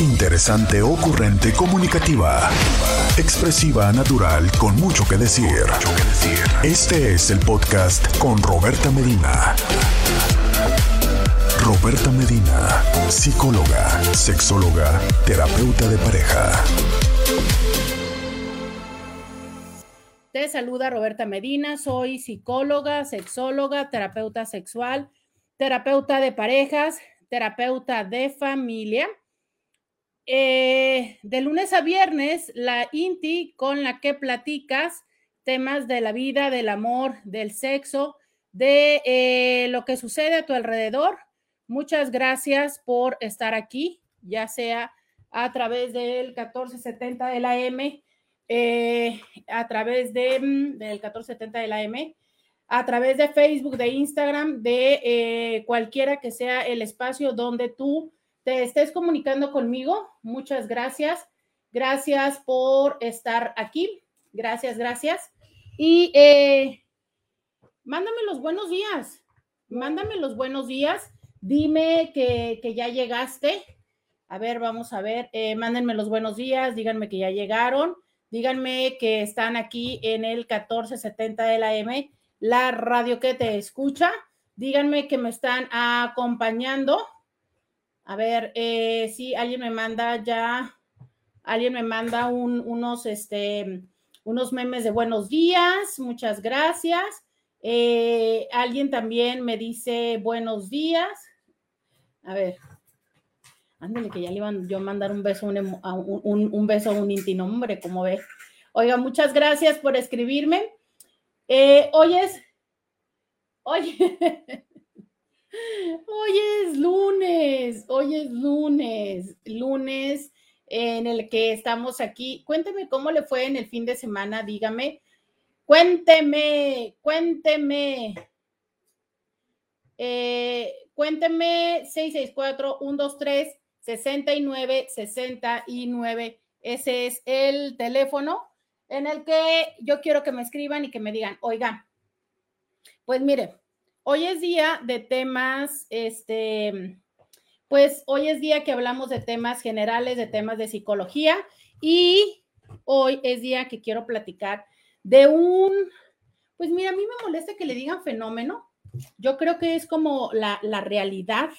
Interesante, ocurrente, comunicativa. Expresiva, natural, con mucho que decir. Este es el podcast con Roberta Medina. Roberta Medina, psicóloga, sexóloga, terapeuta de pareja. Te saluda Roberta Medina, soy psicóloga, sexóloga, terapeuta sexual, terapeuta de parejas, terapeuta de familia. Eh, de lunes a viernes, la INTI con la que platicas temas de la vida, del amor, del sexo, de eh, lo que sucede a tu alrededor. Muchas gracias por estar aquí, ya sea a través del 1470 de la M, eh, a través de, mm, del 1470 de la M, a través de Facebook, de Instagram, de cualquiera que sea el espacio donde tú te estés comunicando conmigo. Muchas gracias. Gracias por estar aquí. Gracias, gracias. Y eh, mándame los buenos días. Mándame los buenos días. Dime que, ya llegaste. A ver, vamos a ver. Eh, mándenme los buenos días. Díganme que ya llegaron. Díganme que están aquí en el 1470 de la M, la radio que te escucha. Díganme que me están acompañando a ver, eh, si alguien me manda ya, alguien me manda unos, este, unos memes de buenos días, muchas gracias. Eh, alguien también me dice buenos días. A ver, ándale, que ya le iban yo a mandar un beso, un, un, beso a un como ve. Oiga, muchas gracias por escribirme. Eh, hoy es, oye, Hoy es lunes, hoy es lunes, lunes en el que estamos aquí. Cuénteme cómo le fue en el fin de semana, dígame. Cuénteme, cuénteme. Eh, cuénteme 664-123-6969. Ese es el teléfono en el que yo quiero que me escriban y que me digan, oiga, pues mire, Hoy es día de temas, este, pues hoy es día que hablamos de temas generales, de temas de psicología y hoy es día que quiero platicar de un, pues mira, a mí me molesta que le digan fenómeno. Yo creo que es como la, realidad,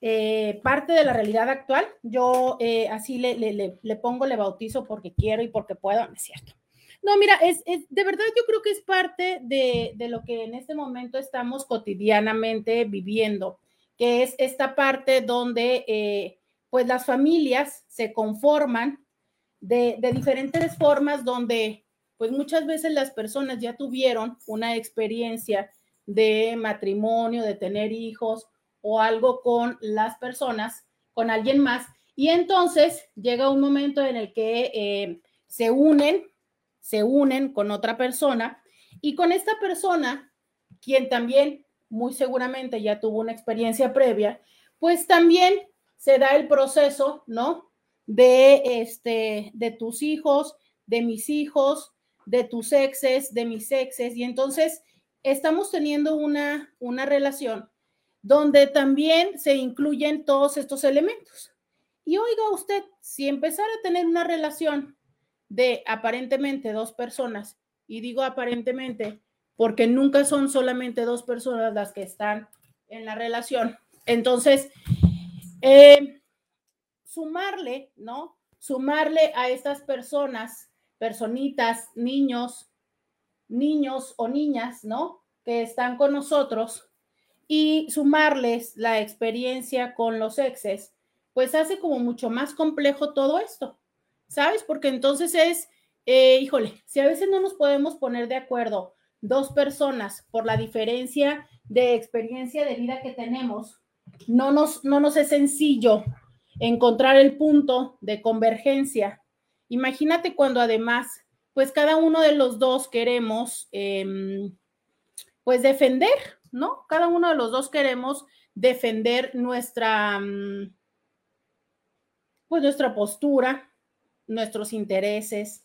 eh, parte de la realidad actual. Yo eh, así le, le, le, pongo, le bautizo porque quiero y porque puedo, es cierto. No, mira, es, de verdad yo creo que es parte de, lo que en este momento estamos cotidianamente viviendo, que es esta parte donde eh, pues las familias se conforman de, diferentes formas, donde pues muchas veces las personas ya tuvieron una experiencia de matrimonio, de tener hijos o algo con las personas, con alguien más, y entonces llega un momento en el que eh, se unen se unen con otra persona y con esta persona, quien también muy seguramente ya tuvo una experiencia previa, pues también se da el proceso, ¿no? De este, de tus hijos, de mis hijos, de tus exes, de mis exes, y entonces estamos teniendo una, una relación donde también se incluyen todos estos elementos. Y oiga usted, si empezara a tener una relación de aparentemente dos personas, y digo aparentemente porque nunca son solamente dos personas las que están en la relación. Entonces, eh, sumarle, ¿no? Sumarle a estas personas, personitas, niños, niños o niñas, ¿no? Que están con nosotros y sumarles la experiencia con los exes, pues hace como mucho más complejo todo esto. ¿Sabes? Porque entonces es, eh, híjole, si a veces no nos podemos poner de acuerdo dos personas por la diferencia de experiencia de vida que tenemos, no nos, no nos es sencillo encontrar el punto de convergencia. Imagínate cuando además, pues cada uno de los dos queremos, em, pues defender, ¿no? Cada uno de los dos queremos defender nuestra, mm, pues nuestra postura, nuestros intereses.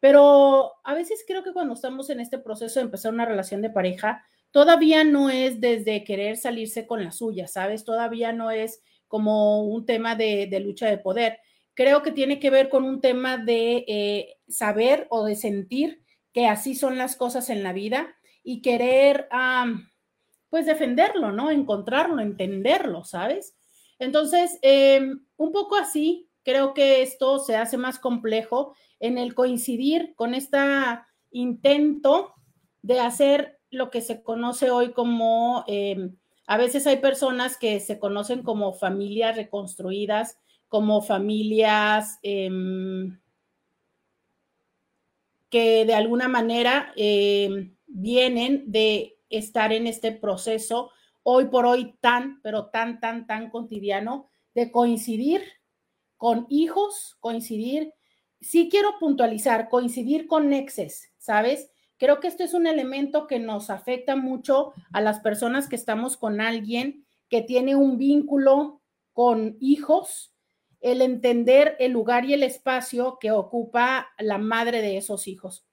Pero a veces creo que cuando estamos en este proceso de empezar una relación de pareja, todavía no es desde querer salirse con la suya, ¿sabes? Todavía no es como un tema de, lucha de poder. Creo que tiene que ver con un tema de eh, saber o de sentir que así son las cosas en la vida y querer, pues, defenderlo, ¿no? Encontrarlo, entenderlo, ¿sabes? Entonces, em, un poco así, creo que esto se hace más complejo en el coincidir con este intento de hacer lo que se conoce hoy como, em, a veces hay personas que se conocen como familias reconstruidas, como familias em, que de alguna manera vienen de estar en este proceso hoy por hoy tan, pero tan, tan, tan cotidiano de coincidir con hijos, coincidir, sí quiero puntualizar, coincidir con exes, ¿sabes? Creo que esto es un elemento que nos afecta mucho a las personas que estamos con alguien que tiene un vínculo con hijos, el entender el lugar y el espacio que ocupa la madre de esos hijos.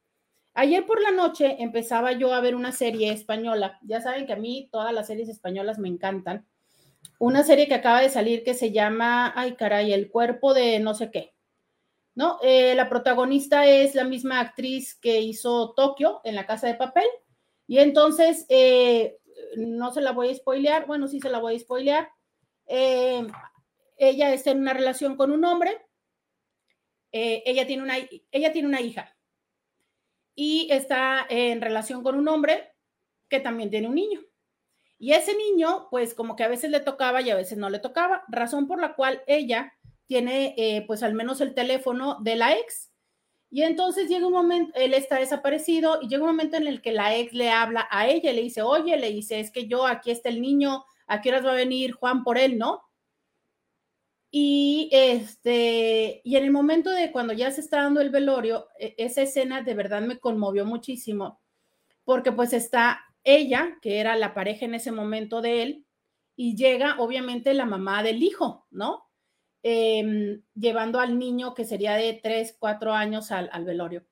Ayer por la noche empezaba yo a ver una serie española. Ya saben que a mí todas las series españolas me encantan. Una serie que acaba de salir que se llama, ay caray, el cuerpo de no sé qué. ¿No? Eh, la protagonista es la misma actriz que hizo Tokio en la casa de papel. Y entonces, eh, no se la voy a spoilear. Bueno, sí se la voy a spoilear. Eh, ella está en una relación con un hombre. ella, tiene una, ella tiene una hija y está en relación con un hombre que también tiene un niño. Y ese niño, pues como que a veces le tocaba y a veces no le tocaba, razón por la cual ella tiene eh, pues al menos el teléfono de la ex. Y entonces llega un momento, él está desaparecido y llega un momento en el que la ex le habla a ella y le dice, oye, le dice, es que yo, aquí está el niño, ¿a qué horas va a venir Juan por él, no? Y, este, y en el momento de cuando ya se está dando el velorio, e, esa escena de verdad me conmovió muchísimo, porque pues está ella, que era la pareja en ese momento de él, y llega obviamente la mamá del hijo, ¿no? Em, llevando al niño que sería de tres, cuatro años al, al velorio.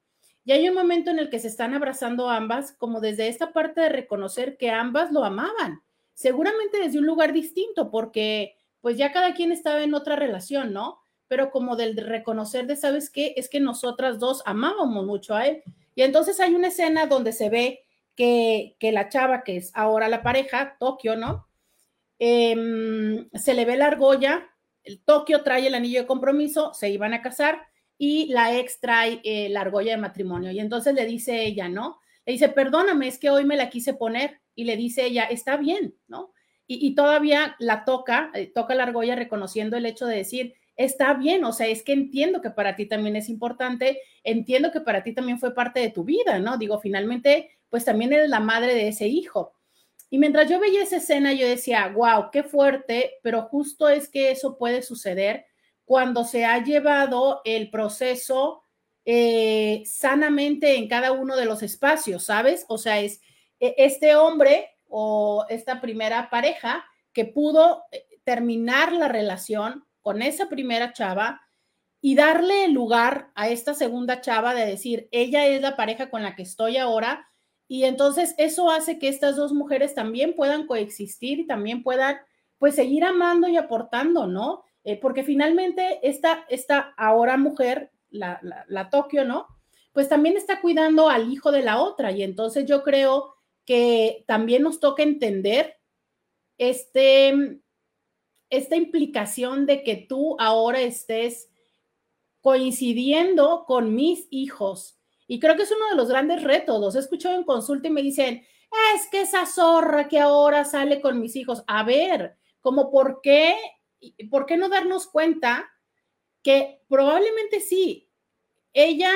Y hay un momento en el que se están abrazando ambas, como desde esta parte de reconocer que ambas lo amaban, seguramente desde un lugar distinto, porque pues ya cada quien estaba en otra relación, ¿no? Pero como del reconocer de, ¿sabes qué? Es que nosotras dos amábamos mucho a él. Y entonces hay una escena donde se ve que, la chava, que es ahora la pareja, Tokio, ¿no? Em, se le ve la argolla, el Tokio trae el anillo de compromiso, se iban a casar y la ex trae eh, la argolla de matrimonio. Y entonces le dice ella, ¿no? Le dice, perdóname, es que hoy me la quise poner. Y le dice ella, está bien, ¿no? y, todavía la toca, eh, toca la argolla reconociendo el hecho de decir, está bien, o sea, es que entiendo que para ti también es importante, entiendo que para ti también fue parte de tu vida, ¿no? Digo, finalmente, pues también eres la madre de ese hijo. Y mientras yo veía esa escena, yo decía, wow, qué fuerte, pero justo es que eso puede suceder cuando se ha llevado el proceso eh, sanamente en cada uno de los espacios, ¿sabes? O sea, es e, este hombre o esta primera pareja que pudo eh, terminar la relación con esa primera chava y darle lugar a esta segunda chava de decir, ella es la pareja con la que estoy ahora. Y entonces eso hace que estas dos mujeres también puedan coexistir y también puedan pues seguir amando y aportando, ¿no? Eh, porque finalmente esta, esta ahora mujer, la, la, la Tokio, ¿no? Pues también está cuidando al hijo de la otra. Y entonces yo creo que también nos toca entender este, esta implicación de que tú ahora estés coincidiendo con mis hijos. Y creo que es uno de los grandes retos. Los he escuchado en consulta y me dicen, es que esa zorra que ahora sale con mis hijos. A ver, como por qué, por qué no darnos cuenta que probablemente sí, ella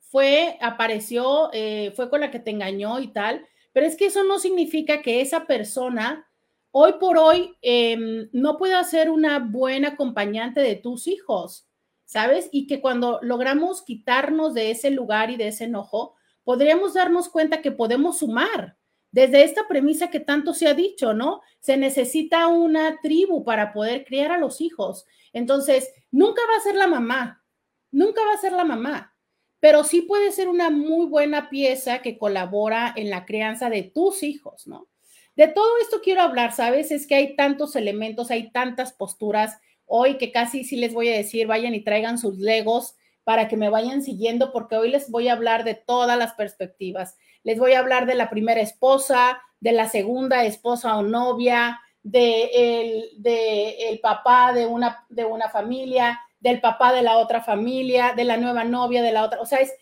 fue, apareció, eh, fue con la que te engañó y tal, pero es que eso no significa que esa persona hoy por hoy em, no pueda ser una buena acompañante de tus hijos, ¿sabes? Y que cuando logramos quitarnos de ese lugar y de ese enojo, podríamos darnos cuenta que podemos sumar. Desde esta premisa que tanto se ha dicho, ¿no? Se necesita una tribu para poder criar a los hijos. Entonces, nunca va a ser la mamá, nunca va a ser la mamá pero sí puede ser una muy buena pieza que colabora en la crianza de tus hijos, ¿no? De todo esto quiero hablar, ¿sabes? Es que hay tantos elementos, hay tantas posturas. Hoy que casi sí les voy a decir, vayan y traigan sus legos para que me vayan siguiendo, porque hoy les voy a hablar de todas las perspectivas. Les voy a hablar de la primera esposa, de la segunda esposa o novia, de el, de el papá de una, de una familia, del papá de la otra familia, de la nueva novia de la otra. O sea, es,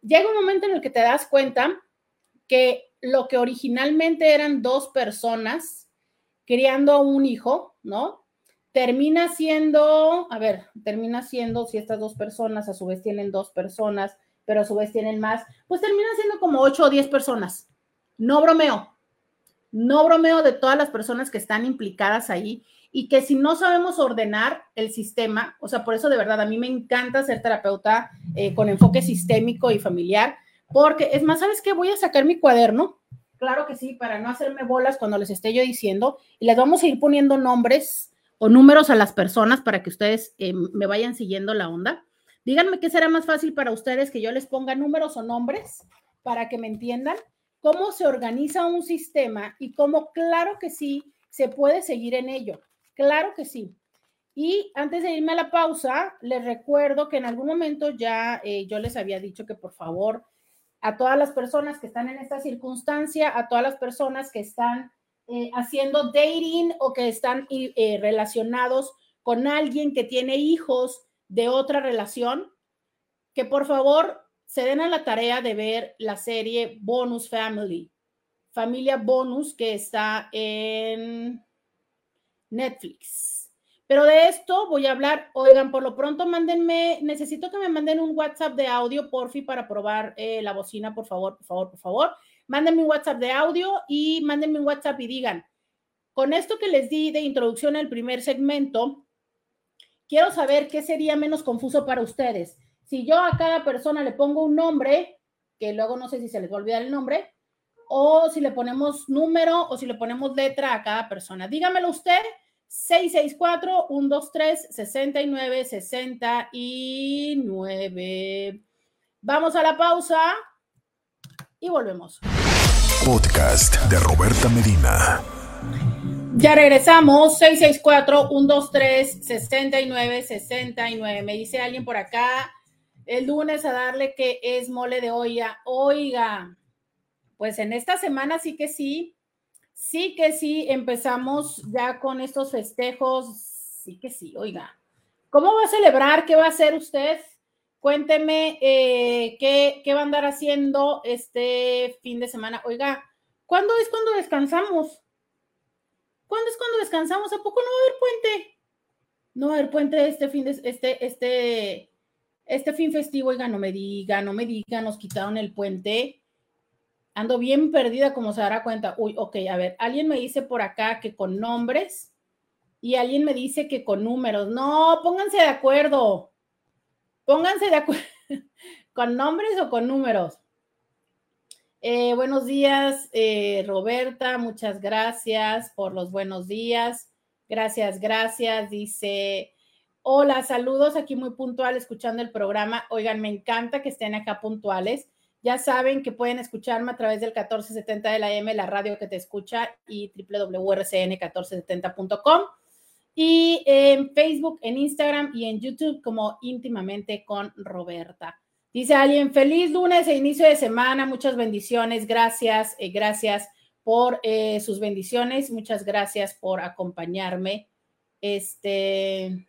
llega un momento en el que te das cuenta que lo que originalmente eran dos personas criando un hijo, ¿no? Termina siendo, a ver, termina siendo, si estas dos personas a su vez tienen dos personas, pero a su vez tienen más, pues termina siendo como ocho o diez personas. No bromeo, no bromeo de todas las personas que están implicadas ahí y que si no sabemos ordenar el sistema, o sea, por eso de verdad a mí me encanta ser terapeuta eh, con enfoque sistémico y familiar, porque es más, ¿sabes qué? Voy a sacar mi cuaderno, claro que sí, para no hacerme bolas cuando les esté yo diciendo, y les vamos a ir poniendo nombres o números a las personas para que ustedes eh, me vayan siguiendo la onda. Díganme qué será más fácil para ustedes que yo les ponga números o nombres para que me entiendan cómo se organiza un sistema y cómo, claro que sí, se puede seguir en ello. Claro que sí. Y antes de irme a la pausa, les recuerdo que en algún momento ya eh, yo les había dicho que por favor a todas las personas que están en esta circunstancia, a todas las personas que están eh, haciendo dating o que están eh, relacionados con alguien que tiene hijos de otra relación, que por favor se den a la tarea de ver la serie Bonus Family, familia bonus que está en Netflix. Pero de esto voy a hablar. Oigan, por lo pronto mándenme, necesito que me manden un WhatsApp de audio, porfi, para probar eh, la bocina, por favor, por favor, por favor. Mándenme un WhatsApp de audio y mándenme un WhatsApp y digan, con esto que les di de introducción al primer segmento, quiero saber qué sería menos confuso para ustedes. Si yo a cada persona le pongo un nombre, que luego no sé si se les va a olvidar el nombre, o si le ponemos número o si le ponemos letra a cada persona. Dígamelo usted 664-123-6969. Vamos a la pausa y volvemos. Podcast de Roberta Medina. Ya regresamos, 664-123-6969. Me dice alguien por acá, el lunes a darle que es mole de olla. Oiga, pues en esta semana sí que sí, Sí que sí, empezamos ya con estos festejos. Sí que sí, oiga. ¿Cómo va a celebrar? ¿Qué va a hacer usted? Cuénteme eh, qué, qué va a andar haciendo este fin de semana. Oiga, ¿cuándo es cuando descansamos? ¿Cuándo es cuando descansamos? ¿A poco no va a haber puente? No va a haber puente este fin de este, este, este fin festivo, oiga, no me diga, no me diga, nos quitaron el puente ando bien perdida, como se dará cuenta. Uy, ok, a ver, alguien me dice por acá que con nombres y alguien me dice que con números. No, pónganse de acuerdo. Pónganse de acuerdo. ¿Con nombres o con números? Eh, buenos días, eh, Roberta. Muchas gracias por los buenos días. Gracias, gracias. Dice, hola, saludos aquí muy puntual escuchando el programa. Oigan, me encanta que estén acá puntuales. Ya saben que pueden escucharme a través del 1470 de la M, la radio que te escucha, y www.rcn1470.com. Y en Facebook, en Instagram y en YouTube como íntimamente con Roberta. Dice alguien, feliz lunes e inicio de semana, muchas bendiciones, gracias, eh, gracias por eh, sus bendiciones, muchas gracias por acompañarme. Este,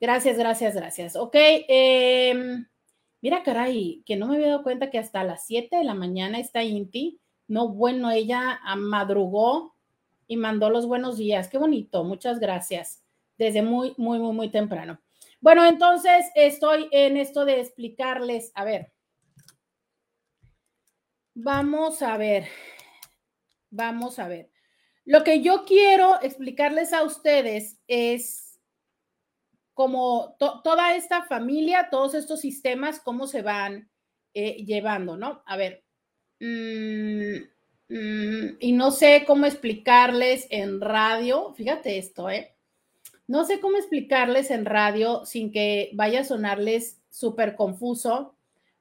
gracias, gracias, gracias. Ok, eh, Mira, caray, que no me había dado cuenta que hasta las 7 de la mañana está Inti. No, bueno, ella madrugó y mandó los buenos días. Qué bonito, muchas gracias. Desde muy, muy, muy, muy temprano. Bueno, entonces estoy en esto de explicarles, a ver, vamos a ver, vamos a ver. Lo que yo quiero explicarles a ustedes es como toda esta familia, todos estos sistemas, cómo se van eh, llevando, ¿no? A ver, mm, mm, y no sé cómo explicarles en radio, fíjate esto, ¿eh? No sé cómo explicarles en radio sin que vaya a sonarles súper confuso,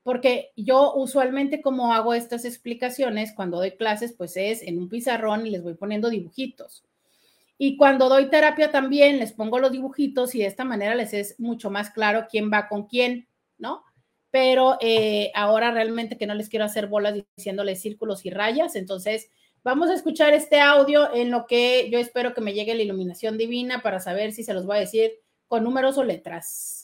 porque yo usualmente como hago estas explicaciones cuando doy clases, pues es en un pizarrón y les voy poniendo dibujitos. Y cuando doy terapia también les pongo los dibujitos y de esta manera les es mucho más claro quién va con quién, ¿no? Pero eh, ahora realmente que no les quiero hacer bolas diciéndoles círculos y rayas, entonces vamos a escuchar este audio en lo que yo espero que me llegue la iluminación divina para saber si se los voy a decir con números o letras.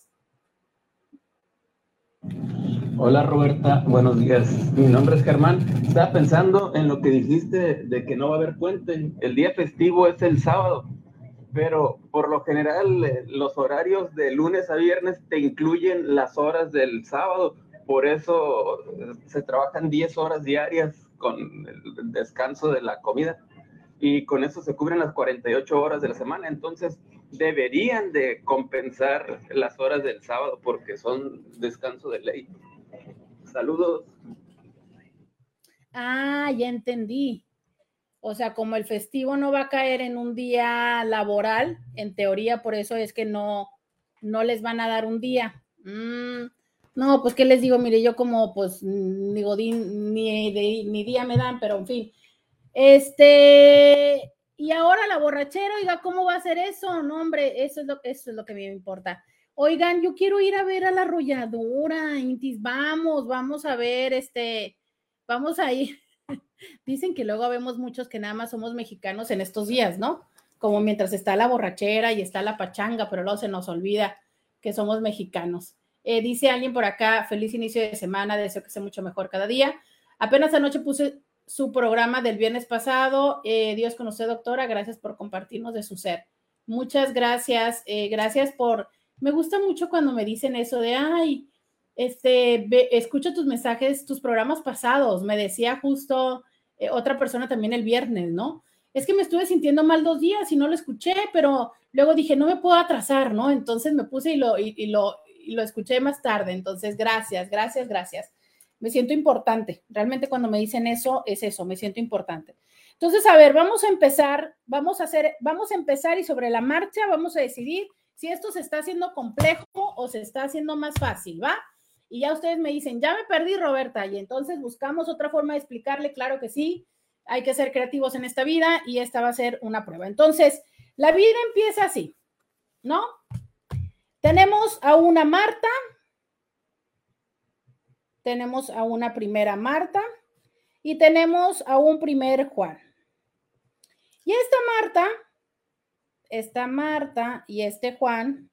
Hola Roberta, buenos días. Mi nombre es Germán. Estaba pensando en lo que dijiste de que no va a haber puente. El día festivo es el sábado, pero por lo general eh, los horarios de lunes a viernes te incluyen las horas del sábado. Por eso eh, se trabajan 10 horas diarias con el descanso de la comida y con eso se cubren las 48 horas de la semana. Entonces deberían de compensar las horas del sábado porque son descanso de ley. Saludos. Ah, ya entendí. O sea, como el festivo no va a caer en un día laboral, en teoría, por eso es que no, no les van a dar un día. Mm, no, pues qué les digo, mire, yo como pues ni godín ni, día me dan, pero en fin. Este, y ahora la borrachera, oiga, ¿cómo va a ser eso? No, hombre, eso es lo, eso es lo que me importa. Oigan, yo quiero ir a ver a la arrolladora, Intis, vamos, vamos a ver, este, vamos a ir. Dicen que luego vemos muchos que nada más somos mexicanos en estos días, ¿no? Como mientras está la borrachera y está la pachanga, pero luego se nos olvida que somos mexicanos. Eh, dice alguien por acá, feliz inicio de semana, deseo que sea mucho mejor cada día. Apenas anoche puse su programa del viernes pasado. Eh, Dios con usted, doctora. Gracias por compartirnos de su ser. Muchas gracias. Eh, gracias por me gusta mucho cuando me dicen eso de, ay, este, escucho tus mensajes, tus programas pasados. Me decía justo eh, otra persona también el viernes, ¿no? Es que me estuve sintiendo mal dos días y no lo escuché, pero luego dije, no me puedo atrasar, ¿no? Entonces me puse y lo, y, lo, y lo escuché más tarde. Entonces, gracias, gracias, gracias. Me siento importante. Realmente cuando me dicen eso, es eso, me siento importante. Entonces, a ver, vamos a empezar, vamos a hacer, vamos a empezar y sobre la marcha vamos a decidir si esto se está haciendo complejo o se está haciendo más fácil, ¿va? Y ya ustedes me dicen, ya me perdí, Roberta, y entonces buscamos otra forma de explicarle, claro que sí, hay que ser creativos en esta vida y esta va a ser una prueba. Entonces, la vida empieza así, ¿no? Tenemos a una Marta, tenemos a una primera Marta y tenemos a un primer Juan. Y esta Marta esta Marta y este Juan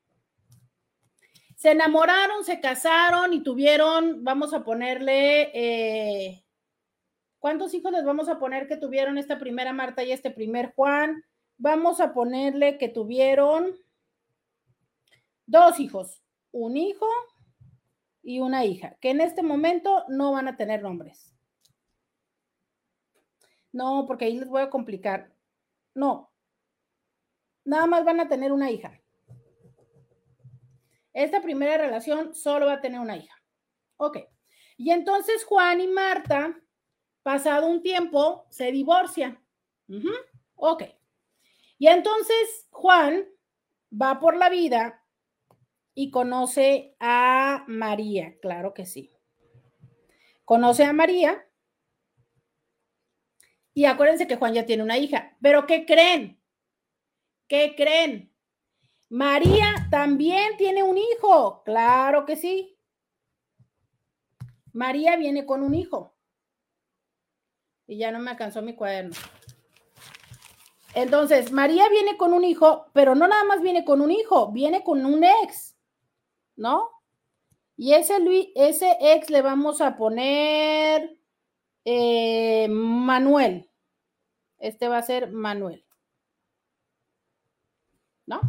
se enamoraron, se casaron y tuvieron, vamos a ponerle, eh, ¿cuántos hijos les vamos a poner que tuvieron esta primera Marta y este primer Juan? Vamos a ponerle que tuvieron dos hijos, un hijo y una hija, que en este momento no van a tener nombres. No, porque ahí les voy a complicar. No, nada más van a tener una hija. Esta primera relación solo va a tener una hija. Ok. Y entonces Juan y Marta, pasado un tiempo, se divorcian. Ok. Y entonces Juan va por la vida y conoce a María, claro que sí. Conoce a María. Y acuérdense que Juan ya tiene una hija. Pero ¿qué creen? ¿Qué creen? María también tiene un hijo. Claro que sí. María viene con un hijo. Y ya no me alcanzó mi cuaderno. Entonces, María viene con un hijo, pero no nada más viene con un hijo, viene con un ex, ¿no? Y ese, ese ex le vamos a poner eh, Manuel. Este va a ser Manuel. ¿no?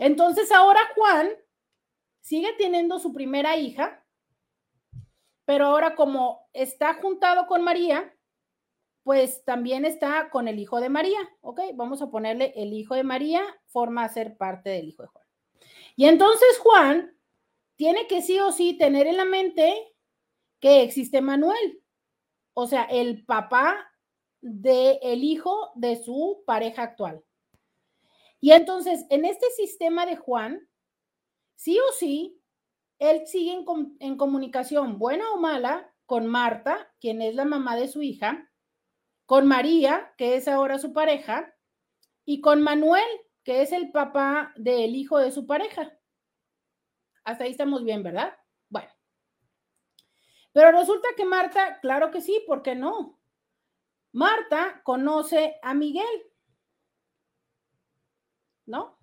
Entonces ahora Juan sigue teniendo su primera hija, pero ahora como está juntado con María, pues también está con el hijo de María, ¿ok? Vamos a ponerle el hijo de María, forma a ser parte del hijo de Juan. Y entonces Juan tiene que sí o sí tener en la mente que existe Manuel, o sea, el papá del el hijo de su pareja actual. Y entonces, en este sistema de Juan, sí o sí, él sigue en, comunicación, buena o mala, con Marta, quien es la mamá de su hija, con María, que es ahora su pareja, y con Manuel, que es el papá del hijo de su pareja. Hasta ahí estamos bien, ¿verdad? Bueno. Pero resulta que Marta, claro que sí, ¿por qué no? Marta conoce a Miguel, ¿no?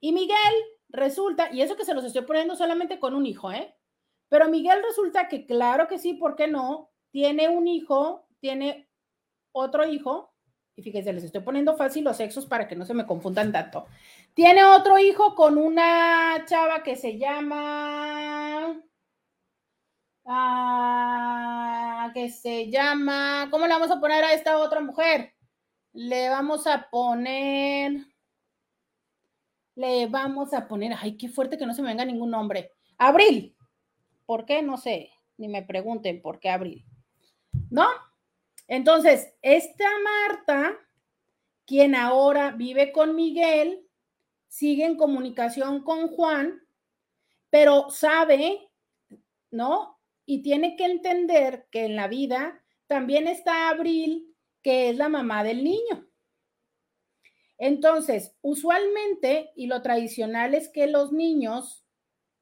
Y Miguel resulta, y eso que se los estoy poniendo solamente con un hijo, ¿eh? Pero Miguel resulta que, claro que sí, ¿por qué no? Tiene un hijo, tiene otro hijo, y fíjense, les estoy poniendo fácil los sexos para que no se me confundan tanto. Tiene otro hijo con una chava que se llama Ah, que se llama, ¿cómo le vamos a poner a esta otra mujer? Le vamos a poner, le vamos a poner, ay, qué fuerte que no se me venga ningún nombre. Abril. ¿Por qué? No sé, ni me pregunten por qué Abril. ¿No? Entonces, esta Marta, quien ahora vive con Miguel, sigue en comunicación con Juan, pero sabe, ¿no? y tiene que entender que en la vida también está Abril, que es la mamá del niño. Entonces, usualmente, y lo tradicional es que los niños,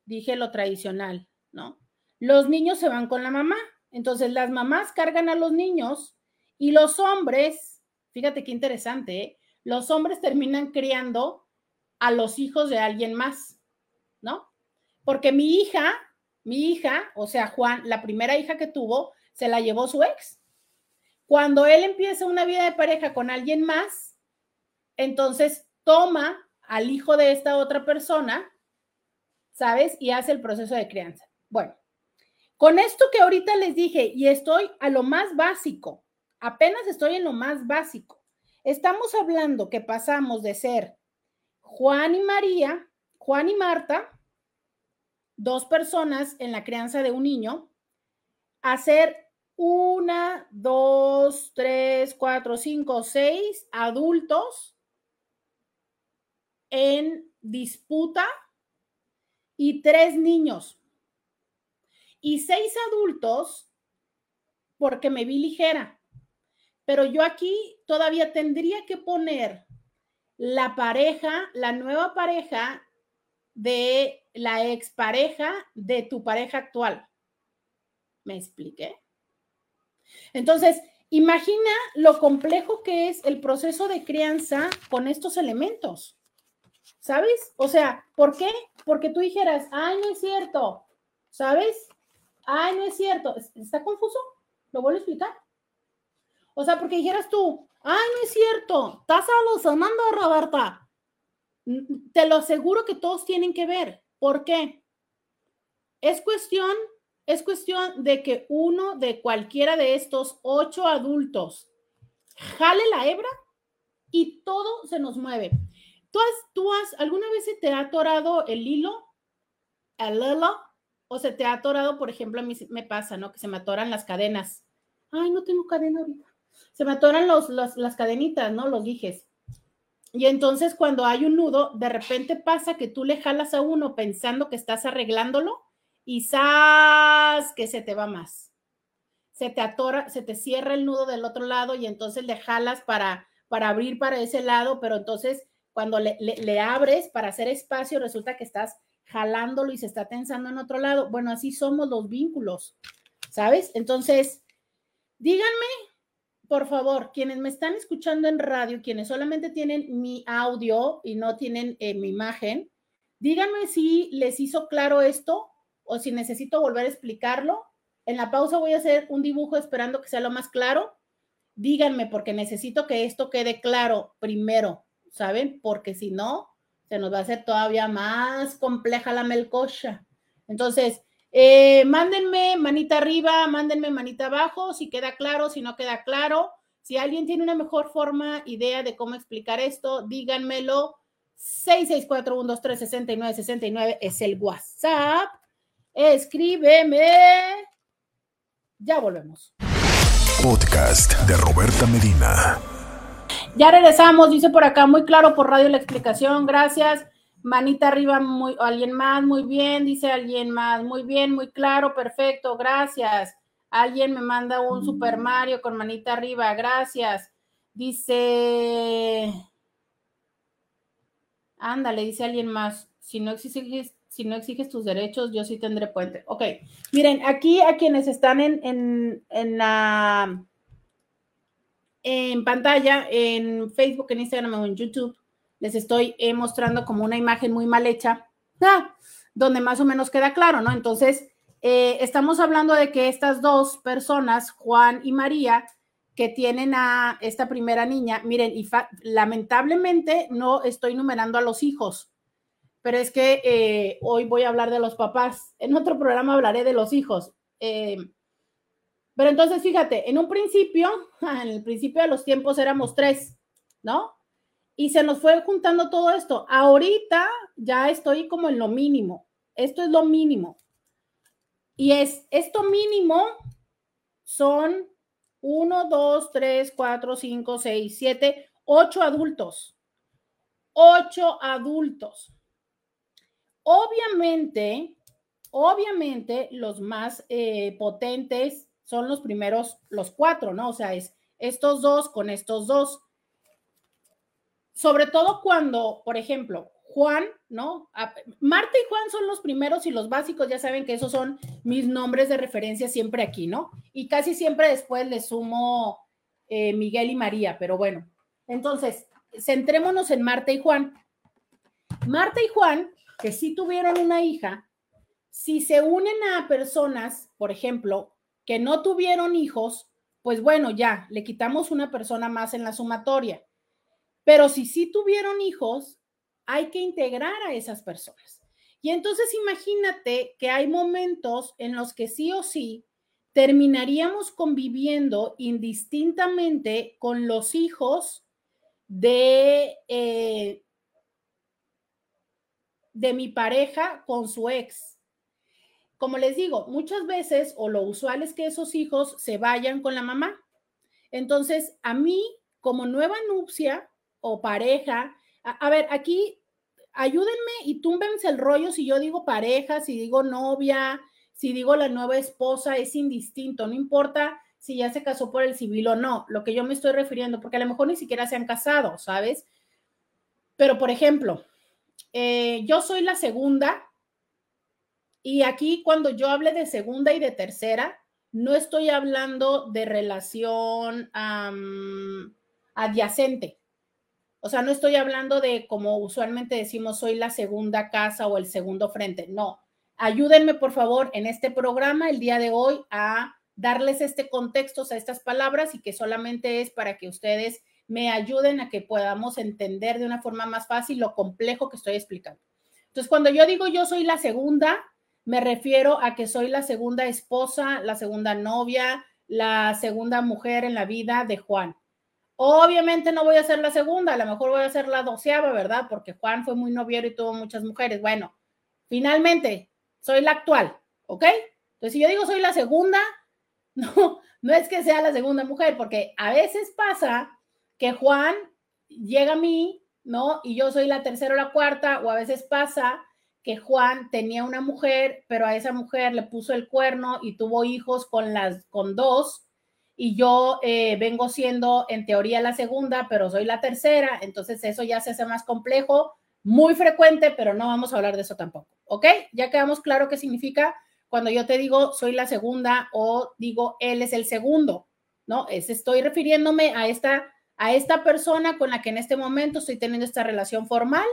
dije lo tradicional, ¿no? Los niños se van con la mamá. Entonces, las mamás cargan a los niños y los hombres, fíjate qué interesante, ¿eh? los hombres terminan criando a los hijos de alguien más, ¿no? Porque mi hija mi hija, o sea, Juan, la primera hija que tuvo, se la llevó su ex. Cuando él empieza una vida de pareja con alguien más, entonces toma al hijo de esta otra persona, ¿sabes? Y hace el proceso de crianza. Bueno, con esto que ahorita les dije, y estoy a lo más básico, apenas estoy en lo más básico. Estamos hablando que pasamos de ser Juan y María, Juan y Marta, dos personas en la crianza de un niño, hacer una, dos, tres, cuatro, cinco, seis adultos en disputa y tres niños. Y seis adultos porque me vi ligera. Pero yo aquí todavía tendría que poner la pareja, la nueva pareja de la expareja de tu pareja actual. ¿Me expliqué? Entonces, imagina lo complejo que es el proceso de crianza con estos elementos. ¿Sabes? O sea, ¿por qué? Porque tú dijeras, ay, no es cierto. ¿Sabes? Ay, no es cierto. ¿Está confuso? ¿Lo vuelvo a explicar? O sea, porque dijeras tú, ay, no es cierto. Estás alucinando, Roberta. Te lo aseguro que todos tienen que ver. ¿Por qué? Es cuestión, es cuestión de que uno de cualquiera de estos ocho adultos jale la hebra y todo se nos mueve. ¿Tú has, tú has, alguna vez se te ha atorado el hilo, el hilo, o se te ha atorado, por ejemplo, a mí me pasa, ¿no? Que se me atoran las cadenas. Ay, no tengo cadena ahorita. Se me atoran las cadenitas, ¿no? Los dijes. Y entonces cuando hay un nudo, de repente pasa que tú le jalas a uno pensando que estás arreglándolo y ¡zas! que se te va más. Se te atora, se te cierra el nudo del otro lado y entonces le jalas para, para abrir para ese lado, pero entonces cuando le, le abres para hacer espacio, resulta que estás jalándolo y se está tensando en otro lado. Bueno, así somos los vínculos, ¿sabes? Entonces, díganme por favor, quienes me están escuchando en radio, quienes solamente tienen mi audio y no tienen eh, mi imagen, díganme si les hizo claro esto o si necesito volver a explicarlo. En la pausa voy a hacer un dibujo esperando que sea lo más claro. Díganme porque necesito que esto quede claro primero, ¿saben? Porque si no, se nos va a hacer todavía más compleja la melcocha. Entonces, eh, mándenme manita arriba, mándenme manita abajo, si queda claro, si no queda claro. Si alguien tiene una mejor forma, idea de cómo explicar esto, díganmelo. 664-123-6969 es el WhatsApp. Escríbeme. Ya volvemos. Podcast de Roberta Medina. Ya regresamos, dice por acá, muy claro por radio la explicación, gracias. Manita arriba, muy, alguien más, muy bien, dice alguien más, muy bien, muy claro, perfecto, gracias. Alguien me manda un Super Mario con manita arriba, gracias. Dice, ándale, dice alguien más, si no exiges, si no exiges tus derechos, yo sí tendré puente. Ok, miren, aquí a quienes están en, en, en la en pantalla, en Facebook, en Instagram o en YouTube, les estoy eh, mostrando como una imagen muy mal hecha, ah, donde más o menos queda claro, ¿no? Entonces, eh, estamos hablando de que estas dos personas, Juan y María, que tienen a esta primera niña, miren, y lamentablemente no estoy numerando a los hijos, pero es que eh, hoy voy a hablar de los papás. En otro programa hablaré de los hijos. pero entonces, fíjate, en un principio, en el principio de los tiempos éramos tres, ¿no? Y se nos fue juntando todo esto. Ahorita ya estoy como en lo mínimo. Esto es lo mínimo. Y es, esto mínimo son 1, 2, 3, 4, 5, 6, 7, 8 adultos. 8 adultos. Obviamente, obviamente los más eh, potentes son los primeros, los cuatro, ¿no? O sea, es estos dos con estos dos sobre todo cuando, por ejemplo, Juan, ¿no? Marta y Juan son los primeros y los básicos, ya saben que esos son mis nombres de referencia siempre aquí, ¿no? Y casi siempre después le sumo eh, Miguel y María, pero bueno. Entonces, centrémonos en Marta y Juan. Marta y Juan, que sí tuvieron una hija, si se unen a personas, por ejemplo, que no tuvieron hijos, pues bueno, ya, le quitamos una persona más en la sumatoria. Pero si sí tuvieron hijos, hay que integrar a esas personas. Y entonces imagínate que hay momentos en los que sí o sí terminaríamos conviviendo indistintamente con los hijos de, eh, de mi pareja con su ex. Como les digo, muchas veces o lo usual es que esos hijos se vayan con la mamá. Entonces, a mí, como nueva nupcia, o pareja. A, ver, aquí ayúdenme y túmbense el rollo si yo digo pareja, si digo novia, si digo la nueva esposa, es indistinto, no importa si ya se casó por el civil o no, lo que yo me estoy refiriendo, porque a lo mejor ni siquiera se han casado, ¿sabes? Pero, por ejemplo, eh, yo soy la segunda y aquí cuando yo hable de segunda y de tercera, no estoy hablando de relación adyacente. O sea, no estoy hablando de como usualmente decimos, soy la segunda casa o el segundo frente. No, ayúdenme por favor en este programa el día de hoy a darles este contexto a estas palabras y que solamente es para que ustedes me ayuden a que podamos entender de una forma más fácil lo complejo que estoy explicando. Entonces, cuando yo digo yo soy la segunda, me refiero a que soy la segunda esposa, la segunda novia, la segunda mujer en la vida de Juan. Obviamente no voy a ser la segunda, a lo mejor voy a ser la doceava, ¿verdad? Porque Juan fue muy noviero y tuvo muchas mujeres. Bueno, finalmente, soy la actual, ¿ok? Entonces, si yo digo soy la segunda, no, no es que sea la segunda mujer, porque a veces pasa que Juan llega a mí, ¿no? Y yo soy la tercera o la cuarta, o a veces pasa que Juan tenía una mujer, pero a esa mujer le puso el cuerno y tuvo hijos con las, con dos, y yo eh, vengo siendo en teoría la segunda, pero soy la tercera, entonces eso ya se hace más complejo, muy frecuente, pero no vamos a hablar de eso tampoco, ¿ok? Ya quedamos claro qué significa cuando yo te digo soy la segunda o digo él es el segundo, ¿no? Es, estoy refiriéndome a esta, a esta persona con la que en este momento estoy teniendo esta relación formal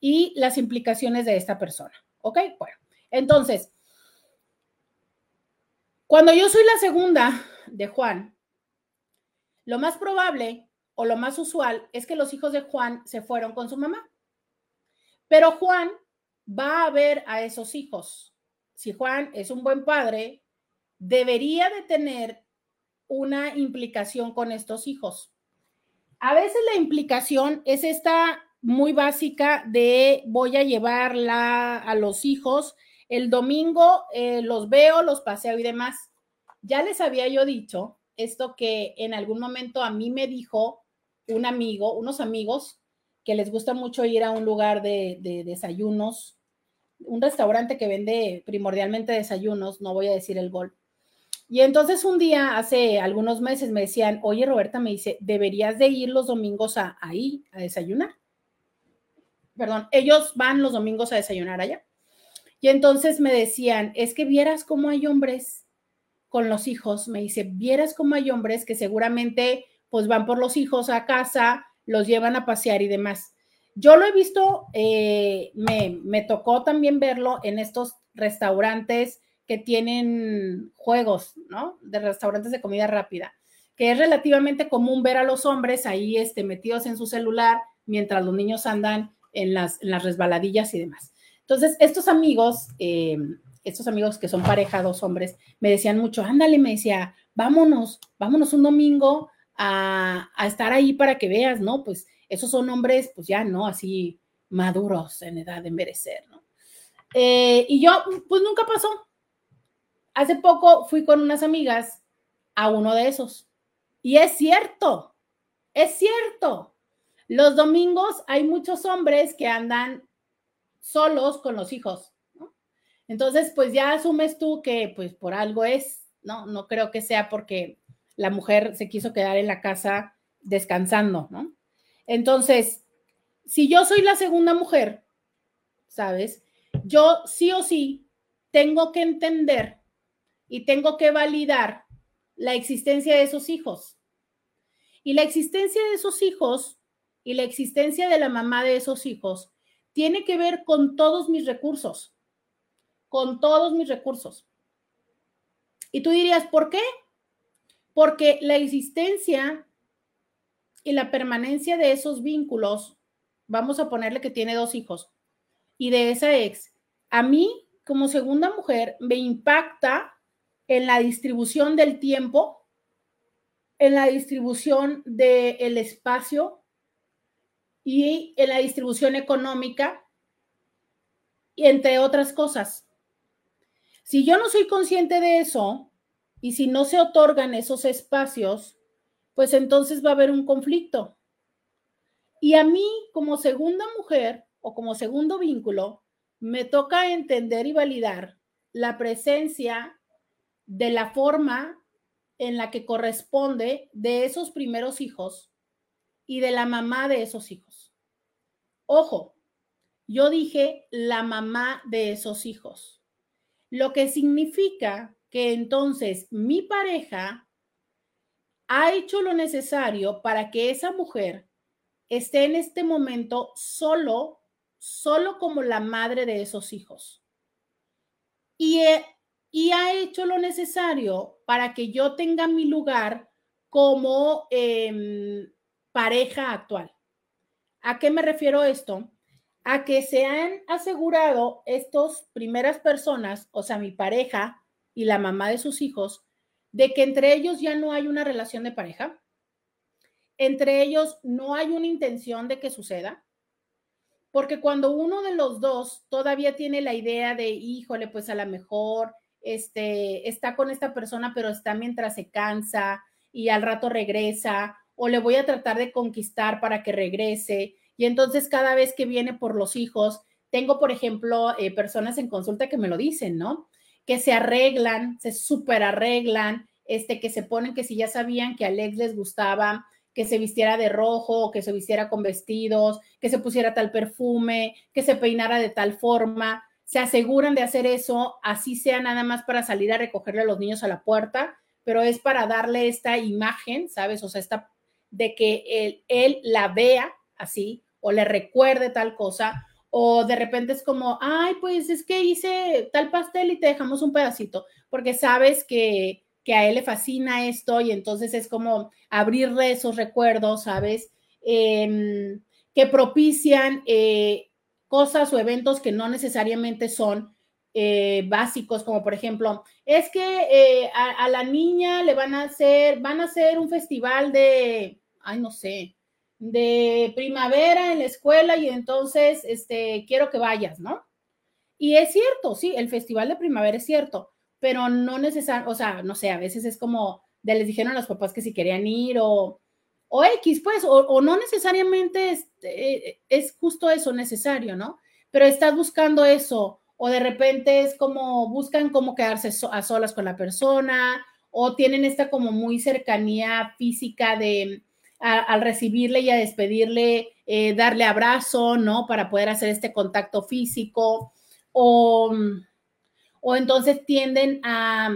y las implicaciones de esta persona, ¿ok? Bueno, entonces, cuando yo soy la segunda, de Juan, lo más probable o lo más usual es que los hijos de Juan se fueron con su mamá. Pero Juan va a ver a esos hijos. Si Juan es un buen padre, debería de tener una implicación con estos hijos. A veces la implicación es esta muy básica de voy a llevarla a los hijos. El domingo eh, los veo, los paseo y demás. Ya les había yo dicho esto que en algún momento a mí me dijo un amigo, unos amigos, que les gusta mucho ir a un lugar de, de desayunos, un restaurante que vende primordialmente desayunos, no voy a decir el gol. Y entonces un día, hace algunos meses, me decían, oye Roberta, me dice, deberías de ir los domingos a, ahí a desayunar. Perdón, ellos van los domingos a desayunar allá. Y entonces me decían, es que vieras cómo hay hombres con los hijos, me dice, vieras cómo hay hombres que seguramente pues van por los hijos a casa, los llevan a pasear y demás. Yo lo he visto, eh, me, me tocó también verlo en estos restaurantes que tienen juegos, ¿no? De restaurantes de comida rápida, que es relativamente común ver a los hombres ahí este, metidos en su celular mientras los niños andan en las, las resbaladillas y demás. Entonces, estos amigos, eh, estos amigos que son pareja, dos hombres, me decían mucho, ándale, me decía, vámonos, vámonos un domingo a, a estar ahí para que veas, ¿no? Pues esos son hombres, pues ya, ¿no? Así maduros en edad de merecer, ¿no? Eh, y yo, pues nunca pasó, hace poco fui con unas amigas a uno de esos. Y es cierto, es cierto. Los domingos hay muchos hombres que andan solos con los hijos. Entonces, pues ya asumes tú que pues por algo es, ¿no? No creo que sea porque la mujer se quiso quedar en la casa descansando, ¿no? Entonces, si yo soy la segunda mujer, ¿sabes? Yo sí o sí tengo que entender y tengo que validar la existencia de esos hijos. Y la existencia de esos hijos y la existencia de la mamá de esos hijos tiene que ver con todos mis recursos, con todos mis recursos. Y tú dirías, ¿por qué? Porque la existencia y la permanencia de esos vínculos, vamos a ponerle que tiene dos hijos, y de esa ex, a mí como segunda mujer me impacta en la distribución del tiempo, en la distribución del espacio y en la distribución económica, y entre otras cosas. Si yo no soy consciente de eso y si no se otorgan esos espacios, pues entonces va a haber un conflicto. Y a mí, como segunda mujer o como segundo vínculo, me toca entender y validar la presencia de la forma en la que corresponde de esos primeros hijos y de la mamá de esos hijos. Ojo, yo dije la mamá de esos hijos, lo que significa que entonces mi pareja ha hecho lo necesario para que esa mujer esté en este momento solo, solo como la madre de esos hijos. Y y ha hecho lo necesario para que yo tenga mi lugar como em, pareja actual. ¿A qué me refiero esto? A que se han asegurado estas primeras personas, o sea, mi pareja y la mamá de sus hijos, de que entre ellos ya no hay una relación de pareja, entre ellos no hay una intención de que suceda, porque cuando uno de los dos todavía tiene la idea de, híjole, pues a lo mejor este, está con esta persona, pero está mientras se cansa y al rato regresa, o le voy a tratar de conquistar para que regrese. Y entonces cada vez que viene por los hijos, tengo, por ejemplo, eh, personas en consulta que me lo dicen, ¿no? Que se arreglan, se super arreglan, este, que se ponen que si ya sabían que a Alex les gustaba que se vistiera de rojo, que se vistiera con vestidos, que se pusiera tal perfume, que se peinara de tal forma, se aseguran de hacer eso, así sea nada más para salir a recogerle a los niños a la puerta, pero es para darle esta imagen, ¿sabes? O sea, esta de que él, él la vea así o le recuerde tal cosa, o de repente es como, ay, pues es que hice tal pastel y te dejamos un pedacito, porque sabes que, que a él le fascina esto y entonces es como abrirle esos recuerdos, ¿sabes? Em, que propician eh, cosas o eventos que no necesariamente son eh, básicos, como por ejemplo, es que eh, a, la niña le van a hacer, van a hacer un festival de, ay, no sé, de primavera en la escuela y entonces, este, quiero que vayas, ¿no? Y es cierto, sí, el festival de primavera es cierto, pero no necesariamente, o sea, no sé, a veces es como, de les dijeron a los papás que si querían ir o, o X, pues, o, no necesariamente es, eh, es justo eso necesario, ¿no? Pero estás buscando eso, o de repente es como buscan como quedarse a solas con la persona, o tienen esta como muy cercanía física de al recibirle y a despedirle, eh, darle abrazo, ¿no? Para poder hacer este contacto físico, o, o entonces tienden a,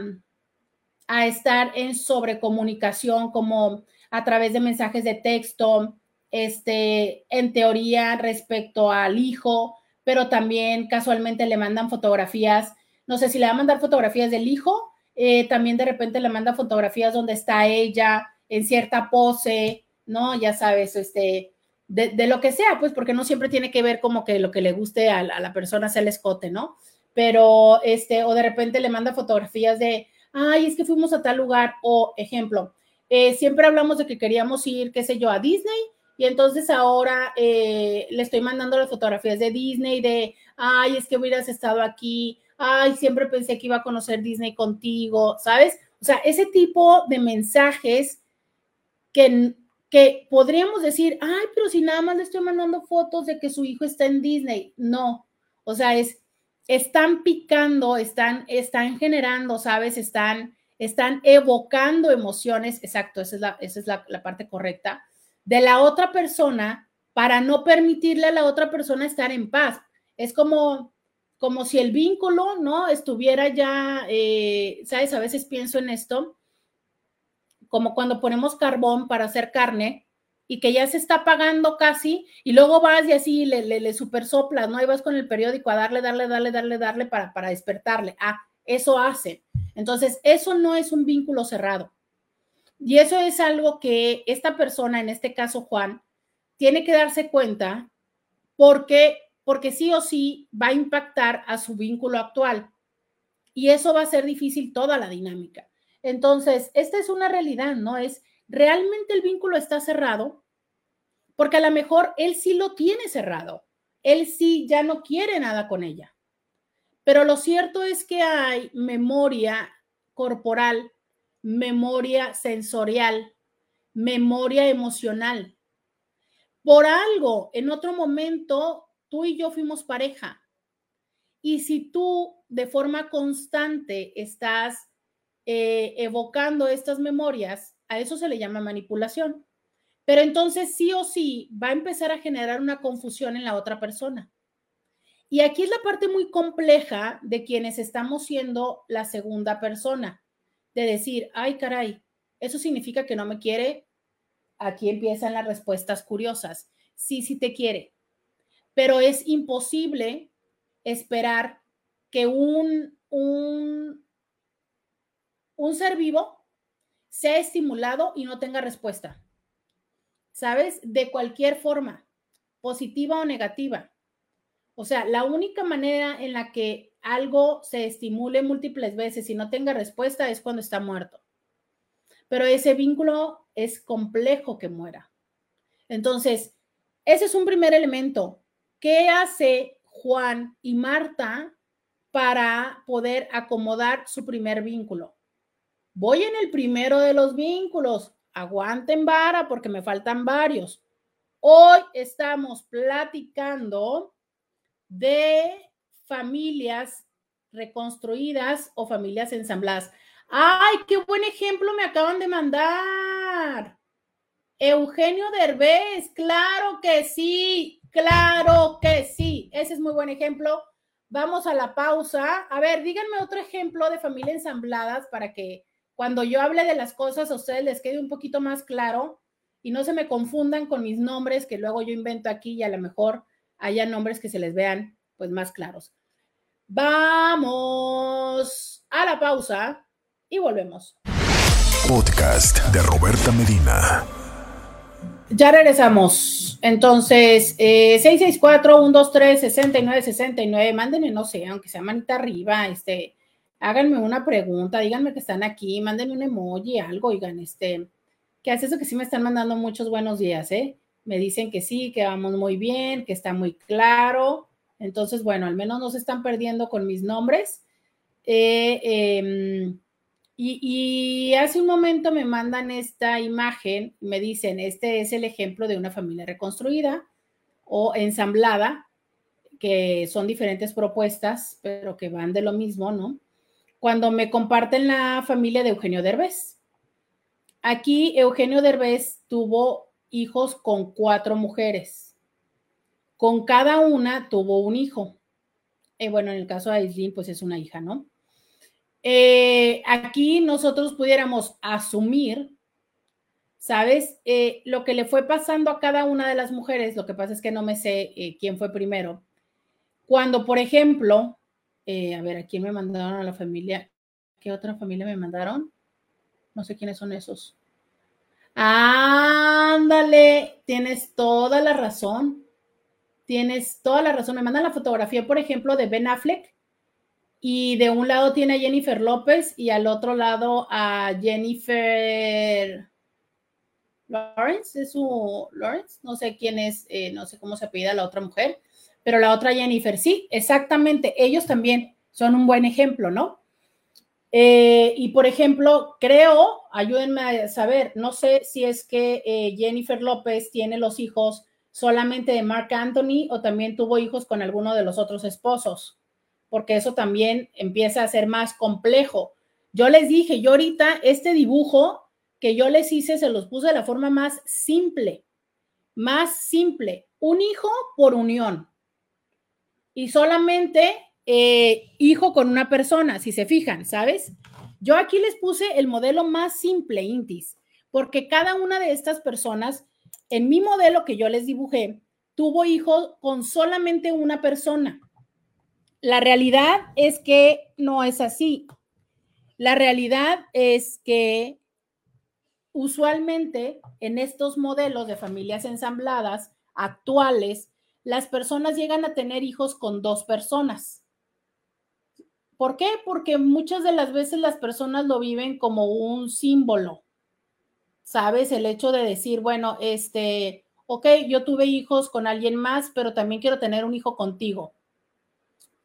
a estar en sobrecomunicación como a través de mensajes de texto, este, en teoría respecto al hijo, pero también casualmente le mandan fotografías, no sé si le va a mandar fotografías del hijo, eh, también de repente le manda fotografías donde está ella en cierta pose, ¿no? Ya sabes, este, de, lo que sea, pues porque no siempre tiene que ver como que lo que le guste a, la persona sea el escote, ¿no? Pero, este, o de repente le manda fotografías de, ay, es que fuimos a tal lugar, o ejemplo, eh, siempre hablamos de que queríamos ir, qué sé yo, a Disney, y entonces ahora eh, le estoy mandando las fotografías de Disney, de, ay, es que hubieras estado aquí, ay, siempre pensé que iba a conocer Disney contigo, ¿sabes? O sea, ese tipo de mensajes que, que podríamos decir, ay, pero si nada más le estoy mandando fotos de que su hijo está en Disney. No, o sea, es, están picando, están, están generando, ¿sabes? Están, están evocando emociones, exacto, esa es, la, esa es la, la parte correcta, de la otra persona para no permitirle a la otra persona estar en paz. Es como, como si el vínculo, ¿no? Estuviera ya, eh, ¿sabes? A veces pienso en esto, como cuando ponemos carbón para hacer carne y que ya se está apagando casi y luego vas y así le, le, le super soplas, ¿no? Y vas con el periódico a darle, darle, darle, darle, darle para, para despertarle. Ah, eso hace. Entonces, eso no es un vínculo cerrado. Y eso es algo que esta persona, en este caso Juan, tiene que darse cuenta porque porque sí o sí va a impactar a su vínculo actual. Y eso va a ser difícil toda la dinámica. Entonces, esta es una realidad, ¿no? Es realmente el vínculo está cerrado, porque a lo mejor él sí lo tiene cerrado. Él sí ya no quiere nada con ella. Pero lo cierto es que hay memoria corporal, memoria sensorial, memoria emocional. Por algo, en otro momento tú y yo fuimos pareja. Y si tú de forma constante estás eh, evocando estas memorias, a eso se le llama manipulación. Pero entonces sí o sí va a empezar a generar una confusión en la otra persona. Y aquí es la parte muy compleja de quienes estamos siendo la segunda persona, de decir, ay caray, eso significa que no me quiere. Aquí empiezan las respuestas curiosas. Sí, sí te quiere pero es imposible esperar que un, un, un ser vivo sea estimulado y no tenga respuesta. ¿Sabes? De cualquier forma, positiva o negativa. O sea, la única manera en la que algo se estimule múltiples veces y no tenga respuesta es cuando está muerto. Pero ese vínculo es complejo que muera. Entonces, ese es un primer elemento. ¿Qué hace Juan y Marta para poder acomodar su primer vínculo? Voy en el primero de los vínculos. Aguanten vara porque me faltan varios. Hoy estamos platicando de familias reconstruidas o familias ensambladas. ¡Ay, qué buen ejemplo me acaban de mandar! Eugenio Derbez, claro que sí. Claro que sí, ese es muy buen ejemplo. Vamos a la pausa. A ver, díganme otro ejemplo de familia ensambladas para que cuando yo hable de las cosas a ustedes les quede un poquito más claro y no se me confundan con mis nombres que luego yo invento aquí y a lo mejor haya nombres que se les vean pues más claros. Vamos a la pausa y volvemos. Podcast de Roberta Medina. Ya regresamos. Entonces, eh, 664-123-6969. Mándenme, no sé, aunque sea manita arriba, este, háganme una pregunta, díganme que están aquí, mándenme un emoji, algo, oigan, este, ¿qué hace eso que sí me están mandando muchos buenos días, eh? Me dicen que sí, que vamos muy bien, que está muy claro. Entonces, bueno, al menos no se están perdiendo con mis nombres. Eh, em, Y, hace un momento me mandan esta imagen y me dicen, este es el ejemplo de una familia reconstruida o ensamblada, que son diferentes propuestas, pero que van de lo mismo, ¿no? Cuando me comparten la familia de Eugenio Derbez. Aquí Eugenio Derbez tuvo hijos con cuatro mujeres. Con cada una tuvo un hijo. Eh, bueno, en el caso de Aislinn, pues es una hija, ¿no? Eh, aquí nosotros pudiéramos asumir, ¿sabes? Eh, lo que le fue pasando a cada una de las mujeres, lo que pasa es que no me sé eh, quién fue primero. Cuando, por ejemplo, a ver, ¿a quién me mandaron a la familia? ¿Qué otra familia me mandaron? No sé quiénes son esos. Ándale, tienes toda la razón. Tienes toda la razón. Me mandan la fotografía, por ejemplo, de Ben Affleck y de un lado tiene a Jennifer López y al otro lado a Jennifer Lawrence, es su Lawrence, no sé quién es, eh, no sé cómo se pide la otra mujer, pero la otra Jennifer, sí, exactamente, ellos también son un buen ejemplo, ¿no? Eh, y por ejemplo, creo, ayúdenme a saber, no sé si es que eh, Jennifer López tiene los hijos solamente de Mark Anthony o también tuvo hijos con alguno de los otros esposos porque eso también empieza a ser más complejo. Yo les dije, yo ahorita este dibujo que yo les hice se los puse de la forma más simple, más simple, un hijo por unión. Y solamente eh, hijo con una persona, si se fijan, ¿sabes? Yo aquí les puse el modelo más simple, Intis, porque cada una de estas personas, en mi modelo que yo les dibujé, tuvo hijo con solamente una persona. La realidad es que no es así. La realidad es que usualmente en estos modelos de familias ensambladas actuales, las personas llegan a tener hijos con dos personas. ¿Por qué? Porque muchas de las veces las personas lo viven como un símbolo. ¿Sabes? El hecho de decir, bueno, este, ok, yo tuve hijos con alguien más, pero también quiero tener un hijo contigo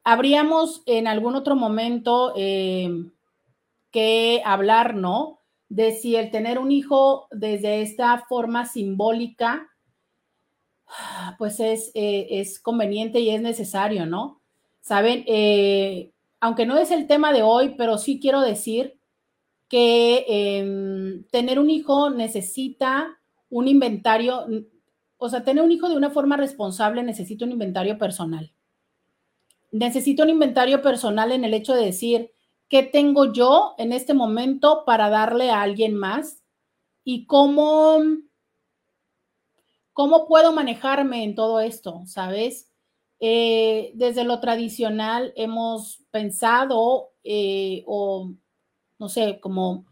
habríamos en algún otro momento eh, que hablar, ¿no? De si el tener un hijo desde esta forma simbólica, pues es, eh, es conveniente y es necesario, ¿no? Saben, eh, aunque no es el tema de hoy, pero sí quiero decir que em, tener un hijo necesita un inventario, o sea, tener un hijo de una forma responsable necesita un inventario personal necesito un inventario personal en el hecho de decir, ¿qué tengo yo en este momento para darle a alguien más? Y cómo, cómo puedo manejarme en todo esto, ¿sabes? Eh, desde lo tradicional hemos pensado eh, o, no sé, como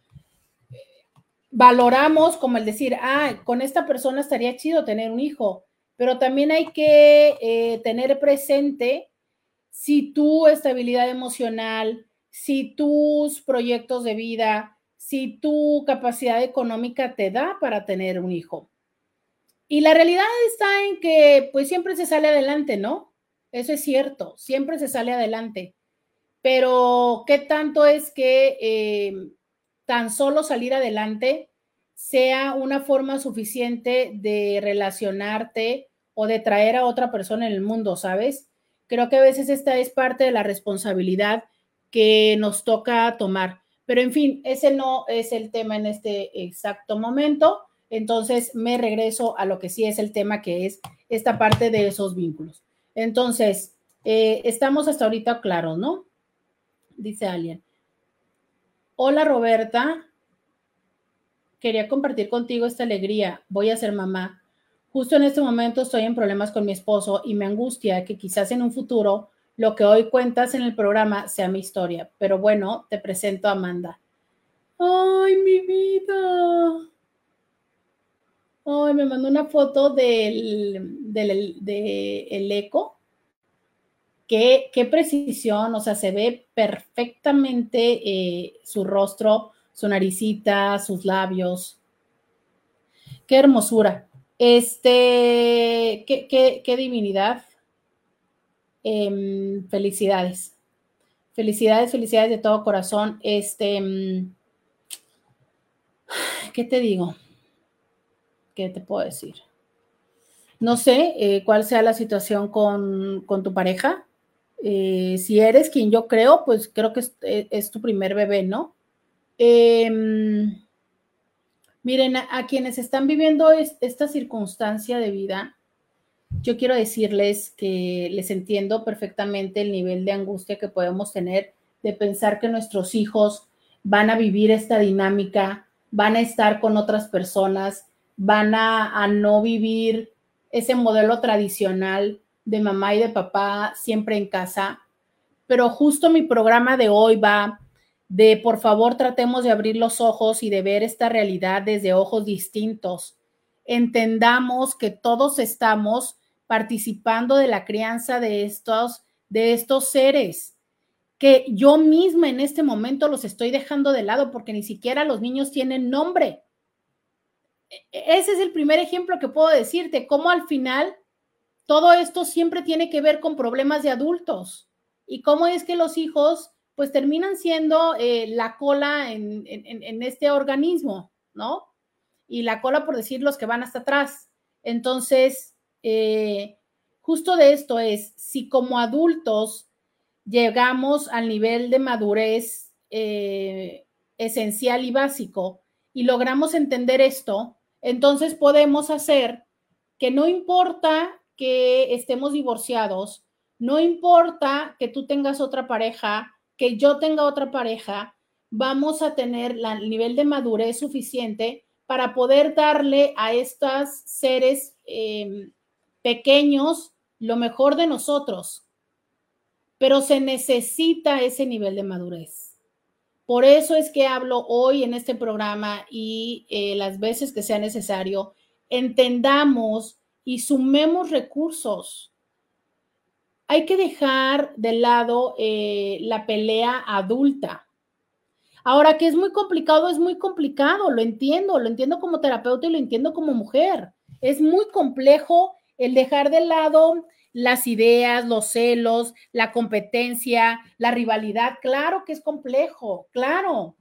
valoramos como el decir, ah, con esta persona estaría chido tener un hijo, pero también hay que eh, tener presente si tu estabilidad emocional, si tus proyectos de vida, si tu capacidad económica te da para tener un hijo. Y la realidad está en que pues siempre se sale adelante, ¿no? Eso es cierto, siempre se sale adelante. Pero ¿qué tanto es que eh, tan solo salir adelante sea una forma suficiente de relacionarte o de traer a otra persona en el mundo, ¿sabes? Creo que a veces esta es parte de la responsabilidad que nos toca tomar. Pero en fin, ese no es el tema en este exacto momento. Entonces me regreso a lo que sí es el tema, que es esta parte de esos vínculos. Entonces, eh, estamos hasta ahorita claros, ¿no? Dice alguien. Hola Roberta, quería compartir contigo esta alegría. Voy a ser mamá. Justo en este momento estoy en problemas con mi esposo y me angustia que quizás en un futuro lo que hoy cuentas en el programa sea mi historia. Pero bueno, te presento a Amanda. ¡Ay, mi vida! Ay, me mandó una foto del, del eco. Qué, qué, precisión, o sea, se ve perfectamente eh, su rostro, su naricita, sus labios. Qué hermosura. Este, qué, divinidad. Em, felicidades. Felicidades, felicidades de todo corazón. Este, em, ¿qué te digo? ¿Qué te puedo decir? No sé eh, cuál sea la situación con, tu pareja. Eh, si eres quien yo creo, pues creo que es, eh, tu primer bebé, ¿no? Em, miren, a, quienes están viviendo esta circunstancia de vida, yo quiero decirles que les entiendo perfectamente el nivel de angustia que podemos tener de pensar que nuestros hijos van a vivir esta dinámica, van a estar con otras personas, van a, no vivir ese modelo tradicional de mamá y de papá siempre en casa. Pero justo mi programa de hoy va de, por favor, tratemos de abrir los ojos y de ver esta realidad desde ojos distintos. Entendamos que todos estamos participando de la crianza de estos, de estos seres que yo misma en este momento los estoy dejando de lado porque ni siquiera los niños tienen nombre. E, ese es el primer ejemplo que puedo decirte, cómo al final todo esto siempre tiene que ver con problemas de adultos y cómo es que los hijos pues terminan siendo eh, la cola en, este organismo, ¿no? Y la cola, por decir, los que van hasta atrás. Entonces, eh, justo de esto es, si como adultos llegamos al nivel de madurez eh, esencial y básico y logramos entender esto, entonces podemos hacer que no importa que estemos divorciados, no importa que tú tengas otra pareja, que yo tenga otra pareja, vamos a tener el nivel de madurez suficiente para poder darle a estos seres eh, pequeños lo mejor de nosotros, pero se necesita ese nivel de madurez. Por eso es que hablo hoy en este programa y eh, las veces que sea necesario, entendamos y sumemos recursos. Hay que dejar de lado eh, la pelea adulta. Ahora, que es muy complicado, es muy complicado, lo entiendo, lo entiendo como terapeuta y lo entiendo como mujer. Es muy complejo el dejar de lado las ideas, los celos, la competencia, la rivalidad. Claro que es complejo, claro.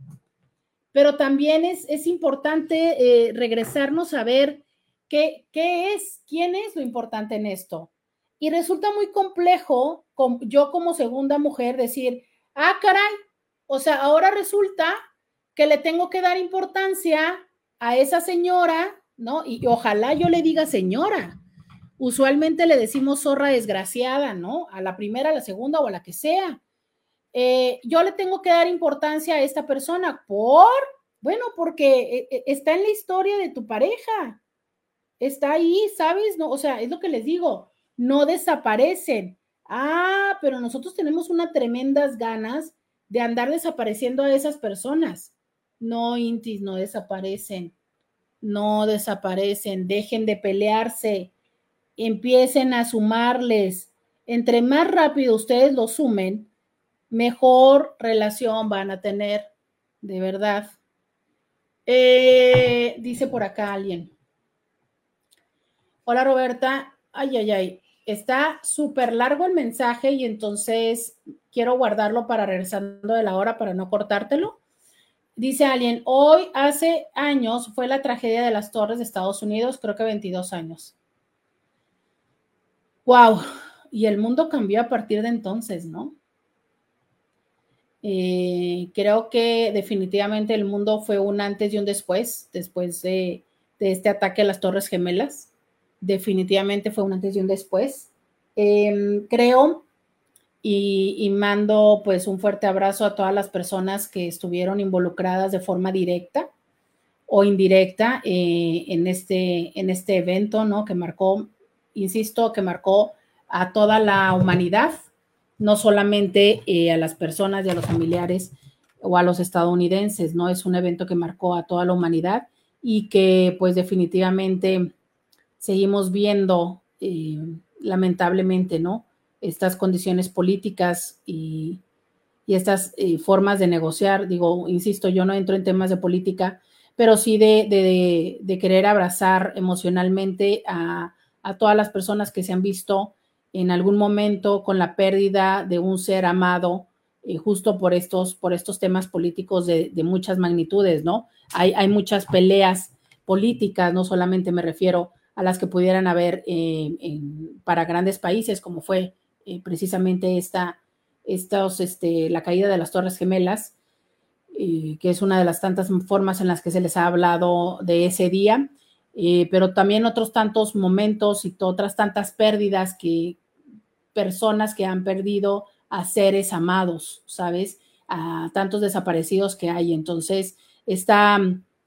Pero también es, es importante eh, regresarnos a ver qué, qué es, quién es lo importante en esto. Y resulta muy complejo, yo como segunda mujer, decir, ah, caray, o sea, ahora resulta que le tengo que dar importancia a esa señora, ¿no? Y ojalá yo le diga señora, usualmente le decimos zorra desgraciada, ¿no? A la primera, a la segunda o a la que sea. Eh, yo le tengo que dar importancia a esta persona por, bueno, porque eh, eh, está en la historia de tu pareja, está ahí, ¿sabes? No, o sea, es lo que les digo, no desaparecen. Ah, pero nosotros tenemos unas tremendas ganas de andar desapareciendo a esas personas. No, Intis, no desaparecen, no desaparecen, dejen de pelearse empiecen a sumarles. Entre más rápido ustedes lo sumen, mejor relación van a tener, de verdad. Eh, dice por acá alguien. Hola Roberta. Ay, ay, ay. Está súper largo el mensaje y entonces quiero guardarlo para regresando de la hora para no cortártelo. Dice alguien, hoy hace años fue la tragedia de las torres de Estados Unidos, creo que 22 años. Wow, y el mundo cambió a partir de entonces, ¿no? Eh, creo que definitivamente el mundo fue un antes y un después, después de, este ataque a las Torres Gemelas. Definitivamente fue un antes y un después. Em, creo y, mando pues un fuerte abrazo a todas las personas que estuvieron involucradas de forma directa o indirecta eh, en, este, en este evento, ¿no? Que marcó insisto, que marcó a toda la humanidad, no solamente eh, a las personas y a los familiares o a los estadounidenses, ¿no? Es un evento que marcó a toda la humanidad y que pues definitivamente seguimos viendo eh, lamentablemente, ¿no? Estas condiciones políticas y, estas eh, formas de negociar. Digo, insisto, yo no entro en temas de política, pero sí de querer abrazar emocionalmente a, a todas las personas que se han visto en algún momento con la pérdida de un ser amado eh, justo por estos, por estos temas políticos de, muchas magnitudes, ¿no? Hay, hay, muchas peleas políticas, no solamente me refiero a las que pudieran haber eh, para grandes países, como fue eh, precisamente esta, estos, este, la caída de las Torres Gemelas, que es una de las tantas formas en las que se les ha hablado de ese día, pero también otros tantos momentos y otras tantas pérdidas que personas que han perdido a seres amados, ¿sabes? A tantos desaparecidos que hay. Entonces, está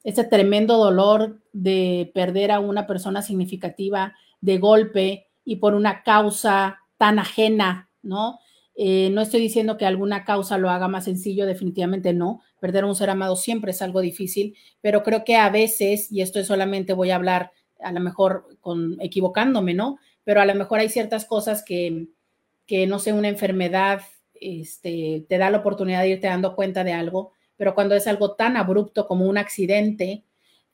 este tremendo dolor de perder a una persona significativa de golpe y por una causa tan ajena, ¿no? Eh, no estoy diciendo que alguna causa lo haga más sencillo, definitivamente no. Perder a un ser amado siempre es algo difícil, pero creo que a veces, y esto es solamente voy a hablar a lo mejor con equivocándome, ¿no? Pero a lo mejor hay ciertas cosas que, que no sé, una enfermedad este, te da la oportunidad de irte dando cuenta de algo, pero cuando es algo tan abrupto como un accidente,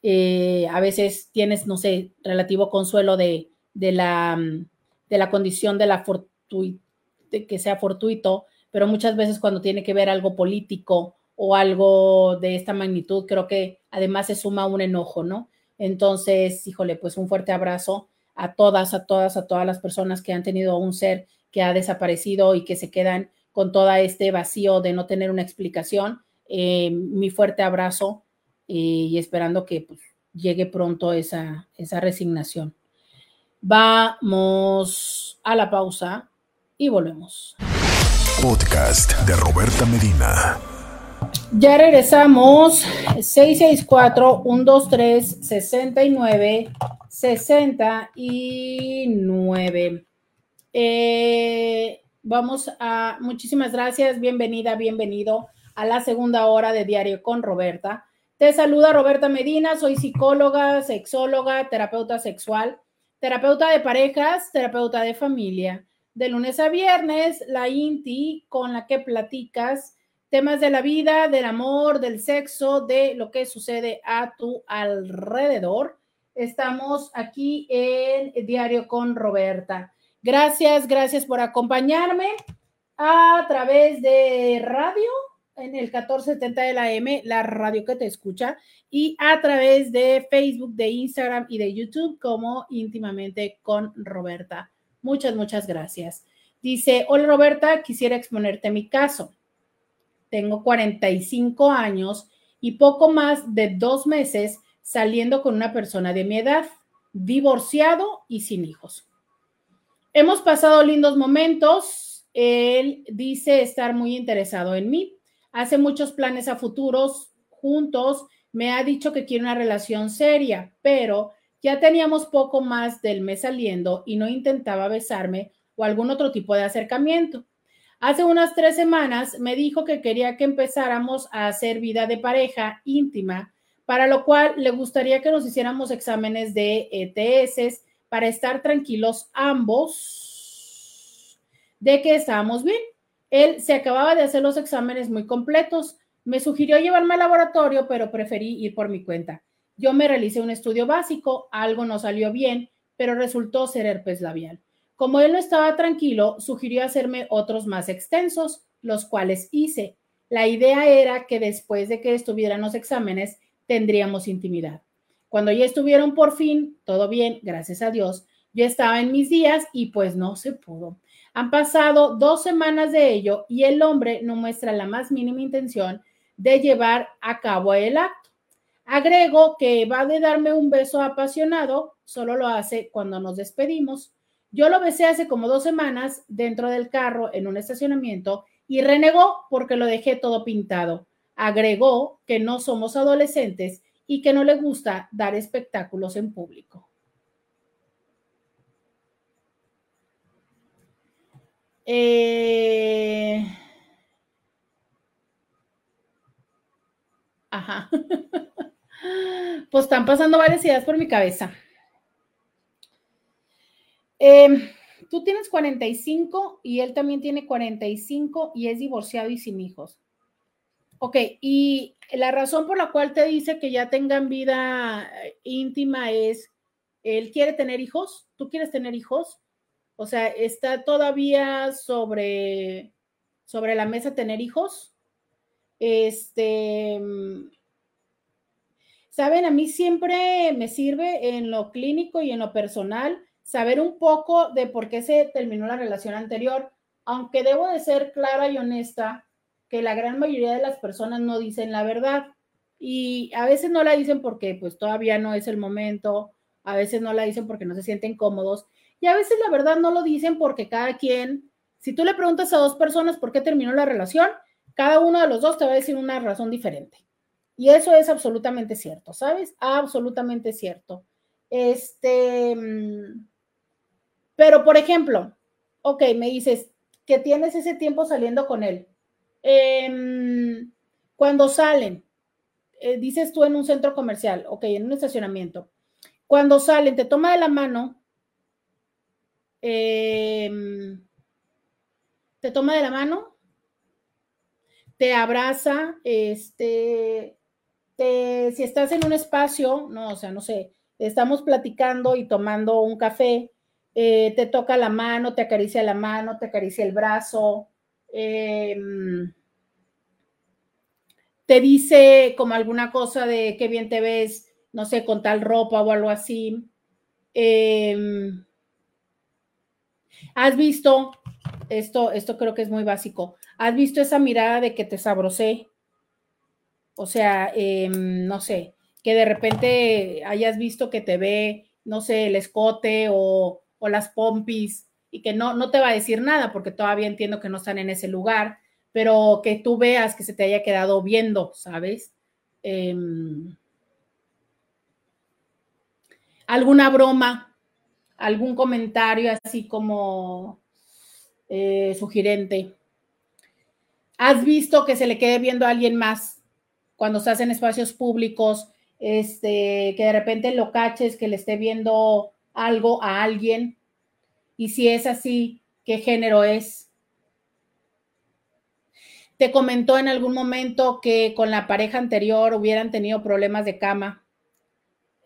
eh, a veces tienes, no sé, relativo consuelo de, de, la, de la condición de la de que sea fortuito, pero muchas veces cuando tiene que ver algo político o algo de esta magnitud, creo que además se suma un enojo, ¿no? Entonces, híjole, pues un fuerte abrazo a todas, a todas, a todas las personas que han tenido un ser que ha desaparecido y que se quedan con todo este vacío de no tener una explicación. Eh, mi fuerte abrazo eh, y esperando que pues, llegue pronto esa, esa resignación. Vamos a la pausa y volvemos. Podcast de Roberta Medina. Ya regresamos. 664-123-69. 69. Eh, vamos a, muchísimas gracias, bienvenida, bienvenido a la segunda hora de Diario con Roberta. Te saluda Roberta Medina, soy psicóloga, sexóloga, terapeuta sexual, terapeuta de parejas, terapeuta de familia. De lunes a viernes, la INTI con la que platicas temas de la vida, del amor, del sexo, de lo que sucede a tu alrededor. Estamos aquí en Diario con Roberta. Gracias, gracias por acompañarme a través de radio en el 1470 de la M, la radio que te escucha, y a través de Facebook, de Instagram y de YouTube como íntimamente con Roberta. Muchas, muchas gracias. Dice, hola Roberta, quisiera exponerte mi caso. Tengo 45 años y poco más de dos meses saliendo con una persona de mi edad, divorciado y sin hijos. Hemos pasado lindos momentos. Él dice estar muy interesado en mí. Hace muchos planes a futuros juntos. Me ha dicho que quiere una relación seria, pero ya teníamos poco más del mes saliendo y no intentaba besarme o algún otro tipo de acercamiento. Hace unas tres semanas me dijo que quería que empezáramos a hacer vida de pareja íntima, para lo cual le gustaría que nos hiciéramos exámenes de ETS para estar tranquilos ambos de que estábamos bien. Él se acababa de hacer los exámenes muy completos. Me sugirió llevarme al laboratorio, pero preferí ir por mi cuenta. Yo me realicé un estudio básico, algo no salió bien, pero resultó ser herpes labial. Como él no estaba tranquilo, sugirió hacerme otros más extensos, los cuales hice. La idea era que después de que estuvieran los exámenes, tendríamos intimidad. Cuando ya estuvieron por fin, todo bien, gracias a Dios, yo estaba en mis días y pues no se pudo. Han pasado dos semanas de ello y el hombre no muestra la más mínima intención de llevar a cabo el acto. Agrego que va de darme un beso apasionado, solo lo hace cuando nos despedimos. Yo lo besé hace como dos semanas dentro del carro en un estacionamiento y renegó porque lo dejé todo pintado. Agregó que no somos adolescentes y que no le gusta dar espectáculos en público. Eh, ajá. Pues están pasando varias ideas por mi cabeza. Em, tú tienes 45 y él también tiene 45 y es divorciado y sin hijos. Ok, y la razón por la cual te dice que ya tengan vida eh, íntima es, él quiere tener hijos, tú quieres tener hijos, o sea, está todavía sobre, sobre la mesa tener hijos. Este, saben, a mí siempre me sirve en lo clínico y en lo personal saber un poco de por qué se terminó la relación anterior, aunque debo de ser clara y honesta que la gran mayoría de las personas no dicen la verdad y a veces no la dicen porque pues todavía no es el momento, a veces no la dicen porque no se sienten cómodos y a veces la verdad no lo dicen porque cada quien, si tú le preguntas a dos personas por qué terminó la relación, cada uno de los dos te va a decir una razón diferente. Y eso es absolutamente cierto, ¿sabes? Absolutamente cierto. Este, mm, pero por ejemplo, ok, me dices que tienes ese tiempo saliendo con él. Em, cuando salen, eh, dices tú en un centro comercial, ok, en un estacionamiento, cuando salen, te toma de la mano, em, te toma de la mano, te abraza, este, si estás en un espacio, no, o sea, no sé, estamos platicando y tomando un café, eh, te toca la mano, te acaricia la mano, te acaricia el brazo, em, te dice como alguna cosa de qué bien te ves, no sé, con tal ropa o algo así. Em, has visto, esto, esto creo que es muy básico, has visto esa mirada de que te sabrosé, o sea, em, no sé, que de repente hayas visto que te ve, no sé, el escote o, las pompis y que no, no te va a decir nada porque todavía entiendo que no están en ese lugar, pero que tú veas que se te haya quedado viendo, ¿sabes? Em, alguna broma, algún comentario así como eh, sugerente. ¿Has visto que se le quede viendo a alguien más cuando estás en espacios públicos? Este, que de repente lo caches, que le esté viendo algo a alguien. Y si es así, ¿qué género es? Te comentó en algún momento que con la pareja anterior hubieran tenido problemas de cama,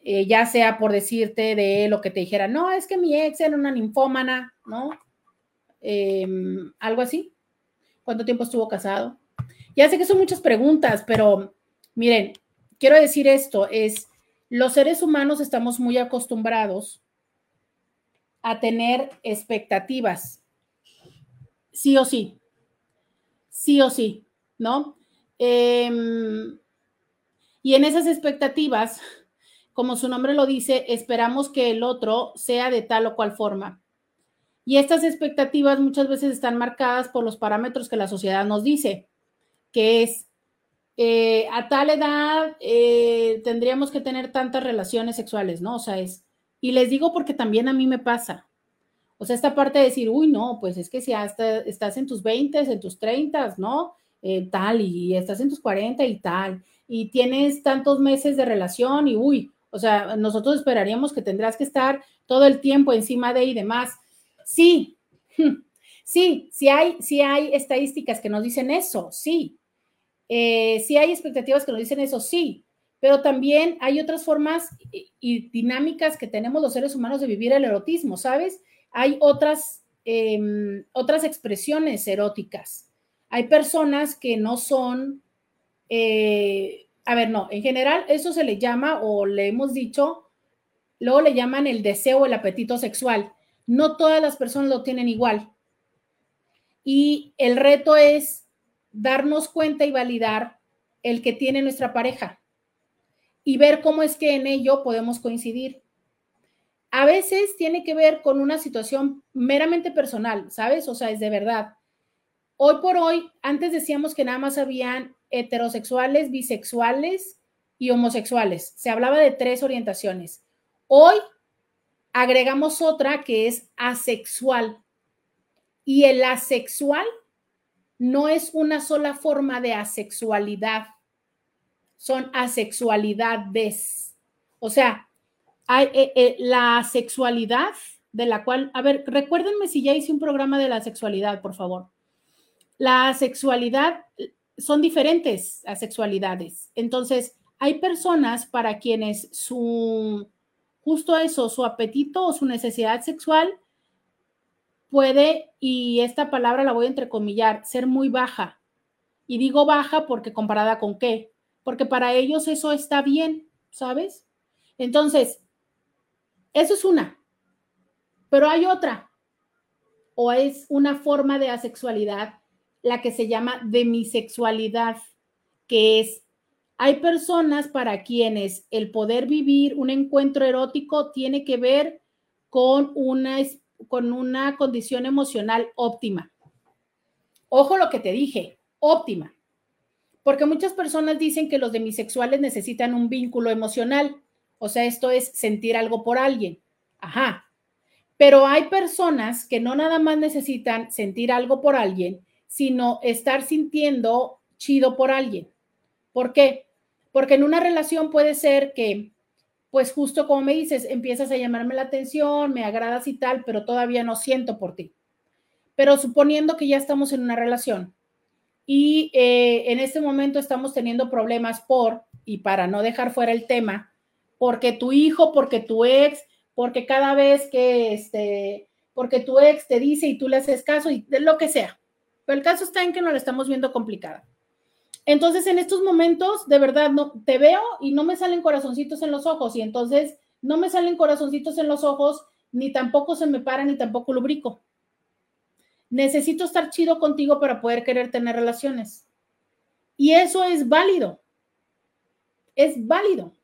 eh, ya sea por decirte de lo que te dijera, no, es que mi ex era una ninfómana, ¿no? Em, algo así. ¿Cuánto tiempo estuvo casado? Ya sé que son muchas preguntas, pero miren, quiero decir esto, es, los seres humanos estamos muy acostumbrados a tener expectativas, sí o sí sí o sí, ¿no? Em, y en esas expectativas, como su nombre lo dice, esperamos que el otro sea de tal o cual forma. Y estas expectativas muchas veces están marcadas por los parámetros que la sociedad nos dice, que es eh, a tal edad eh, tendríamos que tener tantas relaciones sexuales, ¿no? O sea, es, y les digo porque también a mí me pasa. O sea, esta parte de decir, uy, no, pues es que si hasta estás en tus 20, en tus 30, ¿no? Eh, tal, y estás en tus 40 y tal, y tienes tantos meses de relación y, uy, o sea, nosotros esperaríamos que tendrás que estar todo el tiempo encima de y demás. Sí, sí, sí hay, sí hay estadísticas que nos dicen eso, sí. Eh, sí hay expectativas que nos dicen eso, sí, pero también hay otras formas y dinámicas que tenemos los seres humanos de vivir el erotismo, ¿sabes? hay otras, em, otras expresiones eróticas. Hay personas que no son, eh, a ver, no, en general eso se le llama o le hemos dicho, luego le llaman el deseo el apetito sexual. No todas las personas lo tienen igual. Y el reto es darnos cuenta y validar el que tiene nuestra pareja y ver cómo es que en ello podemos coincidir a veces tiene que ver con una situación meramente personal, ¿sabes? O sea, es de verdad. Hoy por hoy, antes decíamos que nada más habían heterosexuales, bisexuales y homosexuales. Se hablaba de tres orientaciones. Hoy agregamos otra que es asexual. Y el asexual no es una sola forma de asexualidad, son asexualidades. O sea, eh, eh, la sexualidad de la cual, a ver, recuérdenme si ya hice un programa de la sexualidad, por favor. La sexualidad son diferentes a sexualidades. Entonces, hay personas para quienes su, justo eso, su apetito o su necesidad sexual puede, y esta palabra la voy a entrecomillar, ser muy baja. Y digo baja porque comparada con qué? Porque para ellos eso está bien, ¿sabes? Entonces, eso es una. Pero hay otra. O es una forma de asexualidad, la que se llama demisexualidad, que es, hay personas para quienes el poder vivir un encuentro erótico tiene que ver con una, con una condición emocional óptima. Ojo lo que te dije, óptima. Porque muchas personas dicen que los demisexuales necesitan un vínculo emocional. O sea, esto es sentir algo por alguien. Ajá. Pero hay personas que no nada más necesitan sentir algo por alguien, sino estar sintiendo chido por alguien. ¿Por qué? Porque en una relación puede ser que, pues justo como me dices, empiezas a llamarme la atención, me agradas y tal, pero todavía no siento por ti. Pero suponiendo que ya estamos en una relación y eh, en este momento estamos teniendo problemas por, y para no dejar fuera el tema, porque tu hijo, porque tu ex, porque cada vez que este, porque tu ex te dice y tú le haces caso y de lo que sea. Pero el caso está en que nos lo estamos viendo complicada. Entonces, en estos momentos, de verdad, no, te veo y no me salen corazoncitos en los ojos y entonces no me salen corazoncitos en los ojos, ni tampoco se me para, ni tampoco lubrico. Necesito estar chido contigo para poder querer tener relaciones. Y eso es válido. Es válido.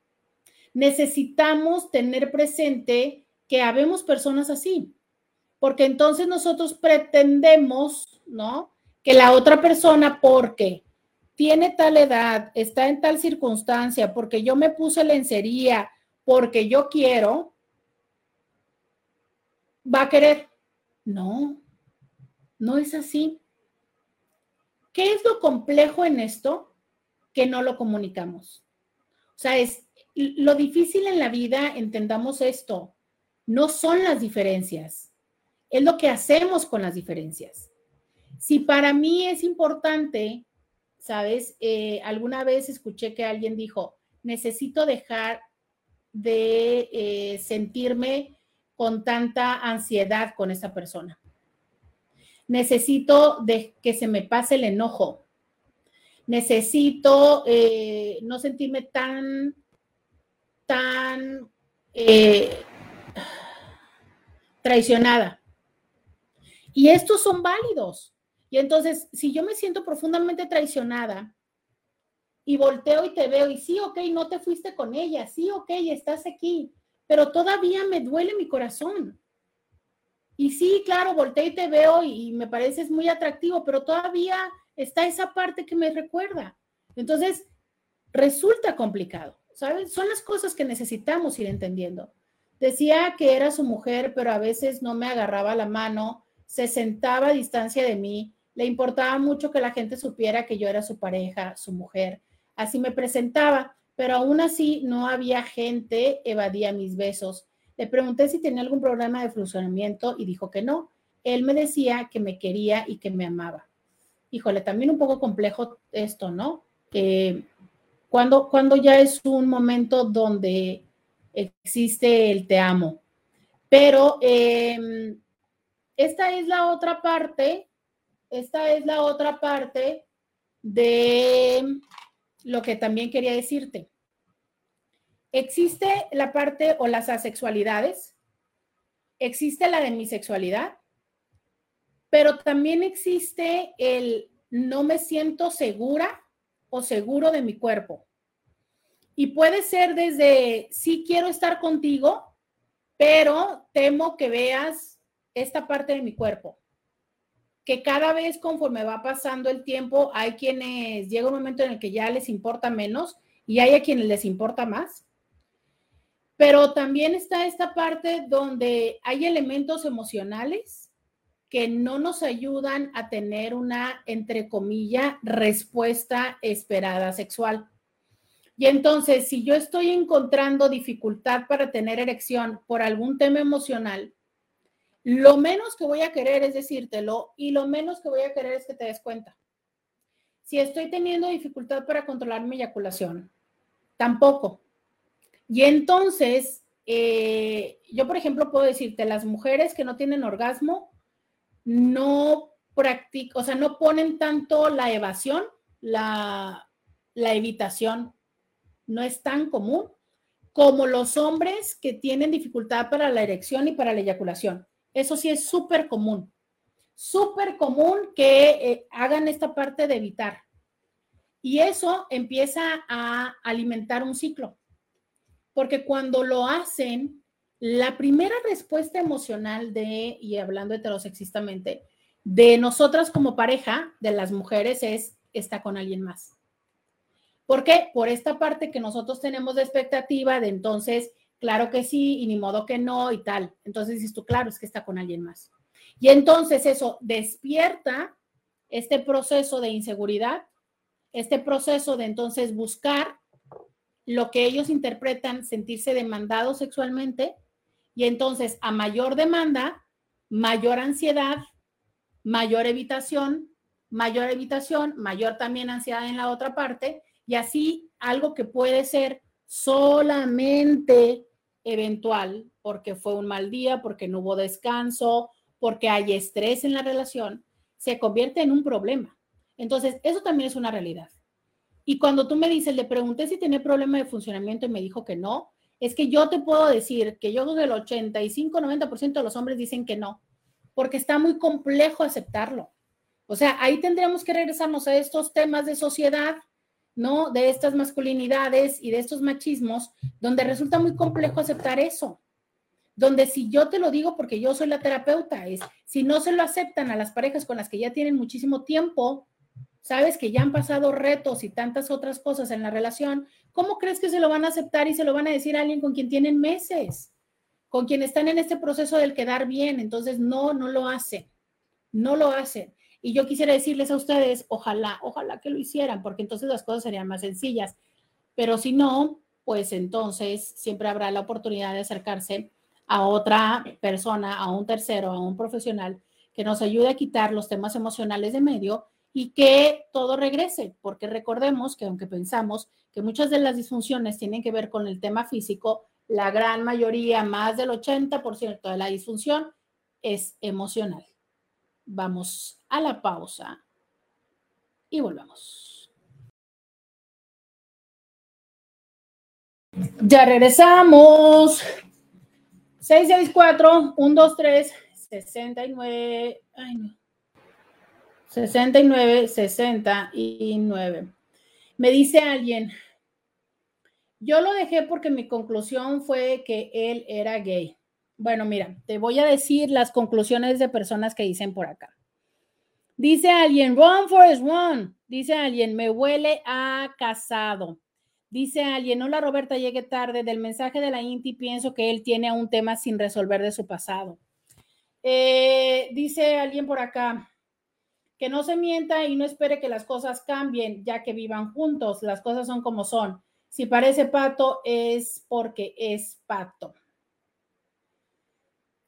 Necesitamos tener presente que habemos personas así porque entonces nosotros pretendemos, ¿no? Que la otra persona, porque tiene tal edad, está en tal circunstancia, porque yo me puse lencería, porque yo quiero, va a querer. No, no es así. ¿Qué es lo complejo en esto? Que no lo comunicamos. O sea, es lo difícil en la vida, entendamos esto, no son las diferencias es lo que hacemos con las diferencias. Si para mí es importante, ¿sabes? Eh, alguna vez escuché que alguien dijo, necesito dejar de eh, sentirme con tanta ansiedad con esa persona. Necesito de que se me pase el enojo. Necesito eh, no sentirme tan, tan traicionada. Y estos son válidos. Y entonces, si yo me siento profundamente traicionada y volteo y te veo y sí, ok, no te fuiste con ella, sí, ok, estás aquí, pero todavía me duele mi corazón. Y sí, claro, volteo y te veo y, me pareces muy atractivo, pero todavía está esa parte que me recuerda. Entonces, resulta complicado, ¿sabes? Son las cosas que necesitamos ir entendiendo. Decía que era su mujer, pero a veces no me agarraba la mano se sentaba a distancia de mí, le importaba mucho que la gente supiera que yo era su pareja, su mujer. Así me presentaba, pero aún así no había gente, evadía mis besos. Le pregunté si tenía algún problema de funcionamiento y dijo que no. Él me decía que me quería y que me amaba. Híjole, también un poco complejo esto, ¿no? cuando, cuando ya es un momento donde existe el te amo. Pero eh, esta es la otra parte, esta es la otra parte de lo que también quería decirte. Existe la parte o las asexualidades, existe la demisexualidad, pero también existe el no me siento segura o seguro de mi cuerpo. Y puede ser desde sí quiero estar contigo, pero temo que veas esta parte de mi cuerpo. Que cada vez conforme va pasando el tiempo, hay quienes llega un momento en el que ya les importa menos y hay a quienes les importa más. Pero también está esta parte donde hay elementos emocionales que no nos ayudan a tener una, entre comillas, respuesta esperada sexual. Y entonces, si yo estoy encontrando dificultad para tener erección por algún tema emocional, lo menos que voy a querer es decírtelo y lo menos que voy a querer es que te des cuenta. Si estoy teniendo dificultad para controlar mi eyaculación, tampoco. Y entonces, eh, yo por ejemplo puedo decirte, las mujeres que no tienen orgasmo, no practican, o sea, no ponen tanto la evasión, la, la evitación. No es tan común como los hombres que tienen dificultad para la erección y para la eyaculación. Eso sí es súper común. Súper común que eh, hagan esta parte de evitar. Y eso empieza a alimentar un ciclo. Porque cuando lo hacen, la primera respuesta emocional de, y hablando heterosexistamente, de nosotras como pareja, de las mujeres, es está con alguien más. ¿Por qué? Por esta parte que nosotros tenemos de expectativa de entonces, claro que sí, y ni modo que no, y tal. Entonces dices tú, claro, es que está con alguien más. Y entonces eso despierta este proceso de inseguridad, este proceso de entonces buscar lo que ellos interpretan sentirse demandados sexualmente, y entonces a mayor demanda, mayor ansiedad, mayor evitación, mayor evitación, mayor también ansiedad en la otra parte, y así algo que puede ser solamente eventual, porque fue un mal día, porque no hubo descanso, porque hay estrés en la relación, se convierte en un problema. Entonces, eso también es una realidad. Y cuando tú me dices, le pregunté si tenía problema de funcionamiento y me dijo que no, es que yo te puedo decir que yo creo que el 85-90% de los hombres dicen que no, porque está muy complejo aceptarlo. O sea, ahí tendríamos que regresarnos a estos temas de sociedad ¿no? De estas masculinidades y de estos machismos, donde resulta muy complejo aceptar eso. Donde si yo te lo digo porque yo soy la terapeuta, es si no se lo aceptan a las parejas con las que ya tienen muchísimo tiempo, sabes que ya han pasado retos y tantas otras cosas en la relación, ¿cómo crees que se lo van a aceptar y se lo van a decir a alguien con quien tienen meses? Con quien están en este proceso del quedar bien. Entonces, no, no lo hacen. No lo hacen. Y yo quisiera decirles a ustedes, ojalá, ojalá que lo hicieran, porque entonces las cosas serían más sencillas. Pero si no, pues entonces siempre habrá la oportunidad de acercarse a otra persona, a un tercero, a un profesional que nos ayude a quitar los temas emocionales de medio y que todo regrese, porque recordemos que aunque pensamos que muchas de las disfunciones tienen que ver con el tema físico, la gran mayoría, más del 80% de la disfunción es emocional. Vamos a la pausa y volvemos. Ya regresamos. 664 123 69 ay no. 69 69. Me dice alguien, yo lo dejé porque mi conclusión fue que él era gay. Bueno, mira, te voy a decir las conclusiones de personas que dicen por acá. Dice alguien, run Forest run. Dice alguien, me huele a casado. Dice alguien, hola Roberta, llegué tarde. Del mensaje de la Inti pienso que él tiene un tema sin resolver de su pasado. Eh, dice alguien por acá, que no se mienta y no espere que las cosas cambien, ya que vivan juntos. Las cosas son como son. Si parece pato, es porque es pato.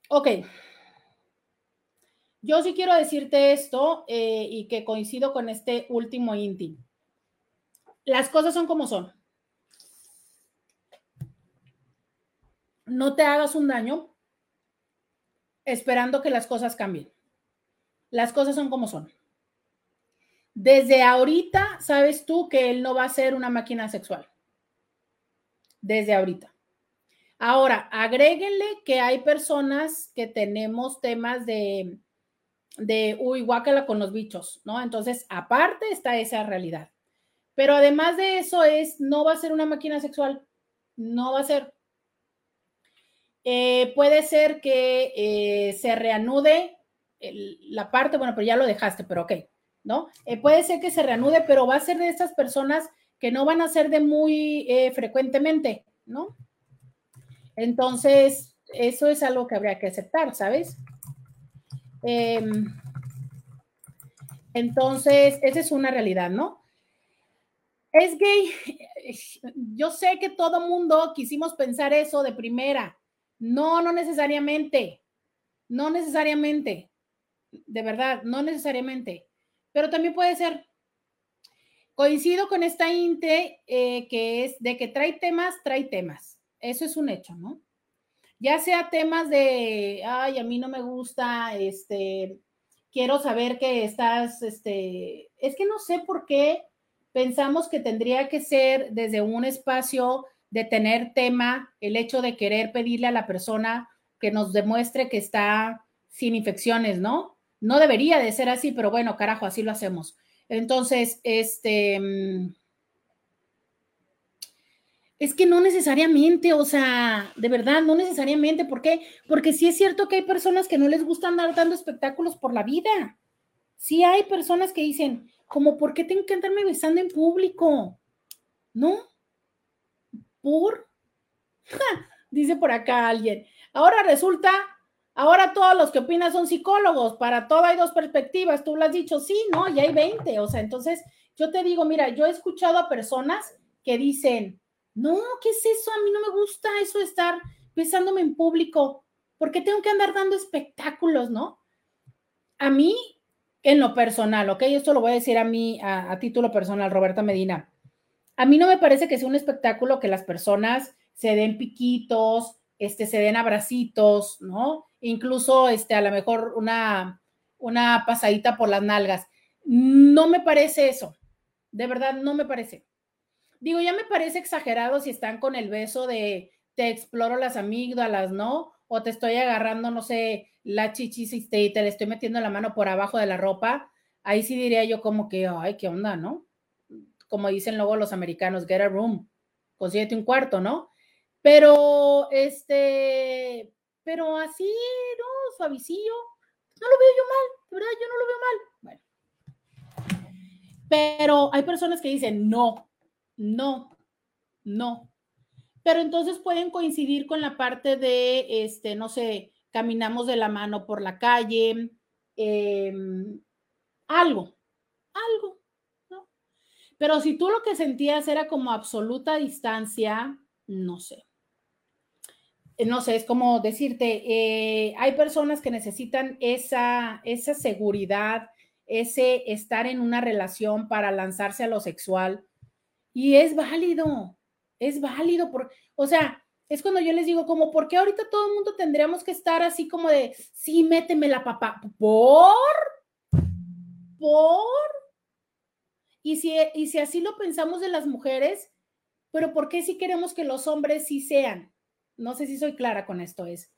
Ok. Yo sí quiero decirte esto eh, y que coincido con este último INTI. Las cosas son como son. No te hagas un daño esperando que las cosas cambien. Las cosas son como son. Desde ahorita sabes tú que él no va a ser una máquina sexual. Desde ahorita. Ahora, agréguenle que hay personas que tenemos temas de, de, uy, guácala con los bichos, ¿no? Entonces, aparte está esa realidad. Pero además de eso es, no va a ser una máquina sexual, no va a ser. Eh, puede ser que eh, se reanude la parte, bueno, pero ya lo dejaste, pero ok, ¿no? Eh, puede ser que se reanude, pero va a ser de estas personas que no van a ser de muy frecuentemente, ¿no? Entonces, eso es algo que habría que aceptar, ¿sabes? Em, entonces, esa es una realidad, ¿no? Es gay. Yo sé que todo mundo quisimos pensar eso de primera. No, no necesariamente. No necesariamente. De verdad, no necesariamente. Pero también puede ser. Coincido con esta INTE eh, que es de que trae temas, trae temas. Eso es un hecho, ¿no? Ya sea temas de, ay, a mí no me gusta, este, quiero saber que estás, este, es que no sé por qué pensamos que tendría que ser desde un espacio de tener tema el hecho de querer pedirle a la persona que nos demuestre que está sin infecciones, ¿no? No debería de ser así, pero bueno, carajo, así lo hacemos. Entonces, este, mm, es que no necesariamente, o sea, de verdad, no necesariamente. ¿Por qué? Porque sí es cierto que hay personas que no les gusta andar dando espectáculos por la vida. Sí hay personas que dicen, como, ¿por qué tengo que andarme besando en público? ¿No? ¿Por? dice por acá alguien. Ahora resulta, ahora todos los que opinan son psicólogos. Para todo hay dos perspectivas. Tú lo has dicho, sí, ¿no? Y hay 20. O sea, entonces yo te digo, mira, yo he escuchado a personas que dicen, no, ¿qué es eso? A mí no me gusta eso de estar besándome en público. ¿Por qué tengo que andar dando espectáculos, no? A mí, en lo personal, ¿ok? Esto lo voy a decir a mí, a, título personal, Roberta Medina. A mí no me parece que sea un espectáculo que las personas se den piquitos, este, se den abracitos, ¿no? Incluso, este, a lo mejor una, una pasadita por las nalgas. No me parece eso. De verdad, no me parece. Digo, ya me parece exagerado si están con el beso de te exploro las amígdalas, ¿no? O te estoy agarrando, no sé, la chichis y te, te le estoy metiendo la mano por abajo de la ropa. Ahí sí diría yo como que, ay, qué onda, ¿no? Como dicen luego los americanos, get a room, consíguete un cuarto, ¿no? Pero, este, pero así, ¿no? Suavicillo, no lo veo yo mal, de verdad, yo no lo veo mal. Bueno. Pero hay personas que dicen, no, no, no. Pero entonces pueden coincidir con la parte de, este, no sé, caminamos de la mano por la calle, em, algo, algo, ¿no? Pero si tú lo que sentías era como absoluta distancia, no sé. Eh, no sé, es como decirte, eh, hay personas que necesitan esa, esa seguridad, ese estar en una relación para lanzarse a lo sexual y es válido, es válido, por, o sea, es cuando yo les digo como, ¿por qué ahorita todo el mundo tendríamos que estar así como de, sí, méteme la papá, por, por, y si, y si así lo pensamos de las mujeres, pero ¿por qué si queremos que los hombres sí sean? No sé si soy clara con esto, es,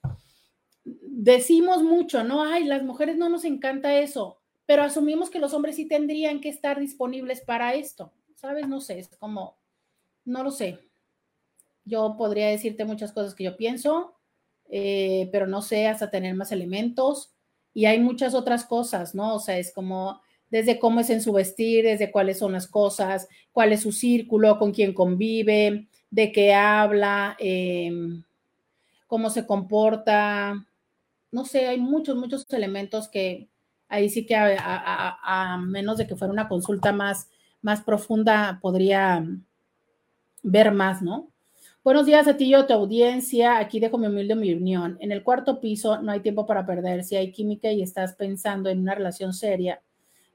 decimos mucho, ¿no? Ay, las mujeres no nos encanta eso, pero asumimos que los hombres sí tendrían que estar disponibles para esto. ¿Sabes? No sé, es como, no lo sé. Yo podría decirte muchas cosas que yo pienso, eh, pero no sé hasta tener más elementos. Y hay muchas otras cosas, ¿no? O sea, es como desde cómo es en su vestir, desde cuáles son las cosas, cuál es su círculo, con quién convive, de qué habla, em, cómo se comporta. No sé, hay muchos, muchos elementos que ahí sí que a menos de que fuera una consulta más más profunda podría ver más, ¿no? Buenos días a ti y a tu audiencia. Aquí dejo mi humilde opinión. En el cuarto piso no hay tiempo para perder. Si hay química y estás pensando en una relación seria,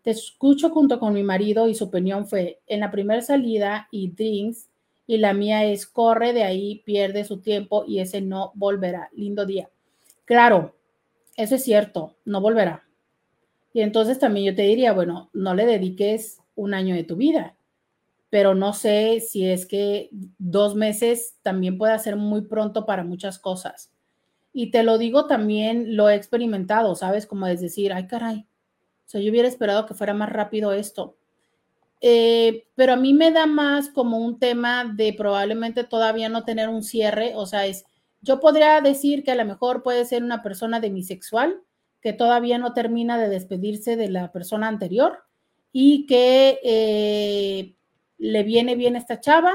te escucho junto con mi marido y su opinión fue en la primera salida y drinks y la mía es corre de ahí, pierde su tiempo y ese no volverá. Lindo día. Claro, eso es cierto, no volverá. Y entonces también yo te diría, bueno, no le dediques un año de tu vida. Pero no sé si es que dos meses también puede ser muy pronto para muchas cosas. Y te lo digo también, lo he experimentado, ¿sabes? Como es decir, ay caray, o sea, yo hubiera esperado que fuera más rápido esto. Eh, pero a mí me da más como un tema de probablemente todavía no tener un cierre, o sea, es, yo podría decir que a lo mejor puede ser una persona demisexual que todavía no termina de despedirse de la persona anterior y que eh, le viene bien esta chava,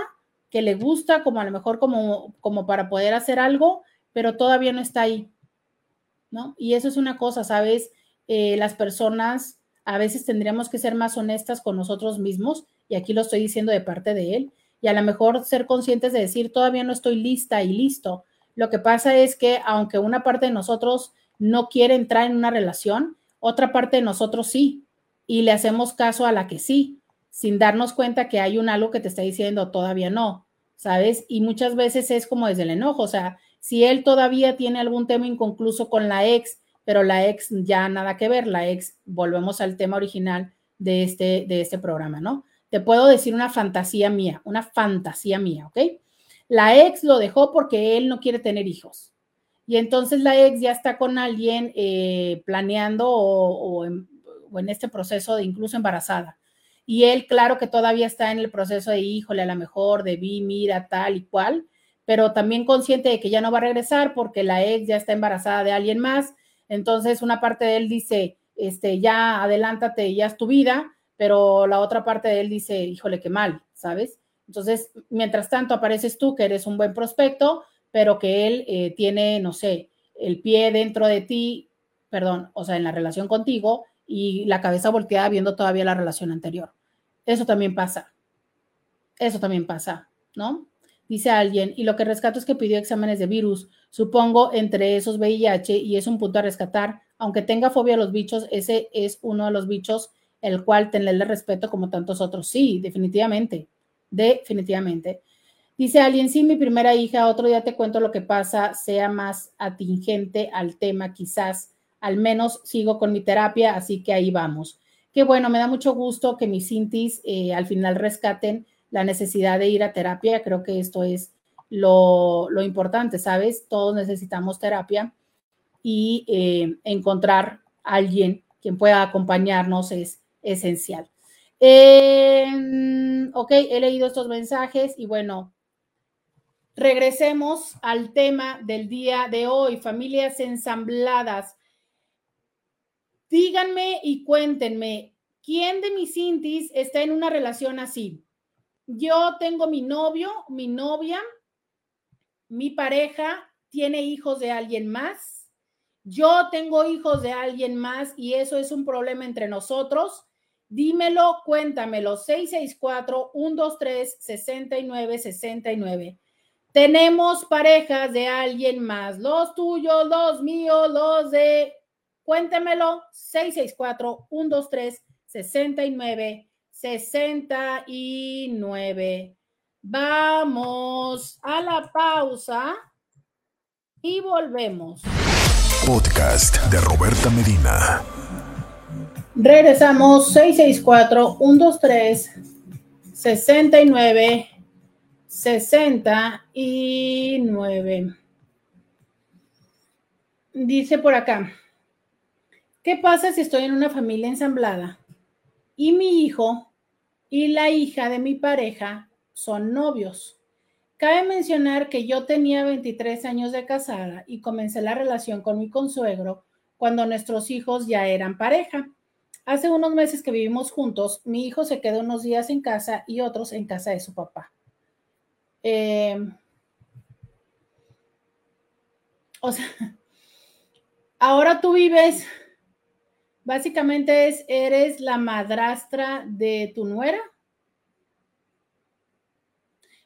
que le gusta como a lo mejor como, como para poder hacer algo, pero todavía no está ahí, ¿no? Y eso es una cosa, ¿sabes? Eh, las personas a veces tendríamos que ser más honestas con nosotros mismos, y aquí lo estoy diciendo de parte de él, y a lo mejor ser conscientes de decir, todavía no estoy lista y listo. Lo que pasa es que aunque una parte de nosotros no quiere entrar en una relación, otra parte de nosotros sí, y le hacemos caso a la que sí, sin darnos cuenta que hay un algo que te está diciendo todavía no, ¿sabes? Y muchas veces es como desde el enojo, o sea, si él todavía tiene algún tema inconcluso con la ex, pero la ex ya nada que ver, la ex, volvemos al tema original de este, de este programa, ¿no? Te puedo decir una fantasía mía, una fantasía mía, ¿ok? La ex lo dejó porque él no quiere tener hijos. Y entonces la ex ya está con alguien eh, planeando o, o, en, este proceso de incluso embarazada. Y él, claro que todavía está en el proceso de, híjole, a lo mejor debí, mira, tal y cual, pero también consciente de que ya no va a regresar porque la ex ya está embarazada de alguien más. Entonces, una parte de él dice, este, ya adelántate, ya es tu vida, pero la otra parte de él dice, híjole, qué mal, ¿sabes? Entonces, mientras tanto, apareces tú, que eres un buen prospecto, pero que él eh, tiene, no sé, el pie dentro de ti, perdón, o sea, en la relación contigo y la cabeza volteada viendo todavía la relación anterior. Eso también pasa. Eso también pasa, ¿no? Dice alguien, y lo que rescato es que pidió exámenes de virus, supongo entre esos VIH, y es un punto a rescatar. Aunque tenga fobia a los bichos, ese es uno de los bichos el cual tenerle respeto como tantos otros. Sí, definitivamente, definitivamente. Dice alguien, sí, mi primera hija, otro día te cuento lo que pasa, sea más atingente al tema, quizás, al menos sigo con mi terapia, así que ahí vamos. Qué bueno, me da mucho gusto que mis cintis eh, al final rescaten la necesidad de ir a terapia. Creo que esto es lo, lo importante, ¿sabes? Todos necesitamos terapia y eh, encontrar a alguien quien pueda acompañarnos es esencial. Eh, ok, he leído estos mensajes y bueno, regresemos al tema del día de hoy, familias ensambladas. Díganme y cuéntenme, ¿quién de mis intis está en una relación así? Yo tengo mi novio, mi novia, mi pareja tiene hijos de alguien más. Yo tengo hijos de alguien más y eso es un problema entre nosotros. Dímelo, cuéntamelo. 664-123-6969. Tenemos parejas de alguien más. Los tuyos, los míos, los de... Cuéntamelo. 664-123-6969. 69. Vamos a la pausa y volvemos. Podcast de Roberta Medina. Regresamos 664-123-69. 69. Dice por acá, ¿qué pasa si estoy en una familia ensamblada y mi hijo y la hija de mi pareja son novios. Cabe mencionar que yo tenía 23 años de casada y comencé la relación con mi consuegro cuando nuestros hijos ya eran pareja. Hace unos meses que vivimos juntos, mi hijo se quedó unos días en casa y otros en casa de su papá. Eh, o sea, ahora tú vives Básicamente es, eres la madrastra de tu nuera.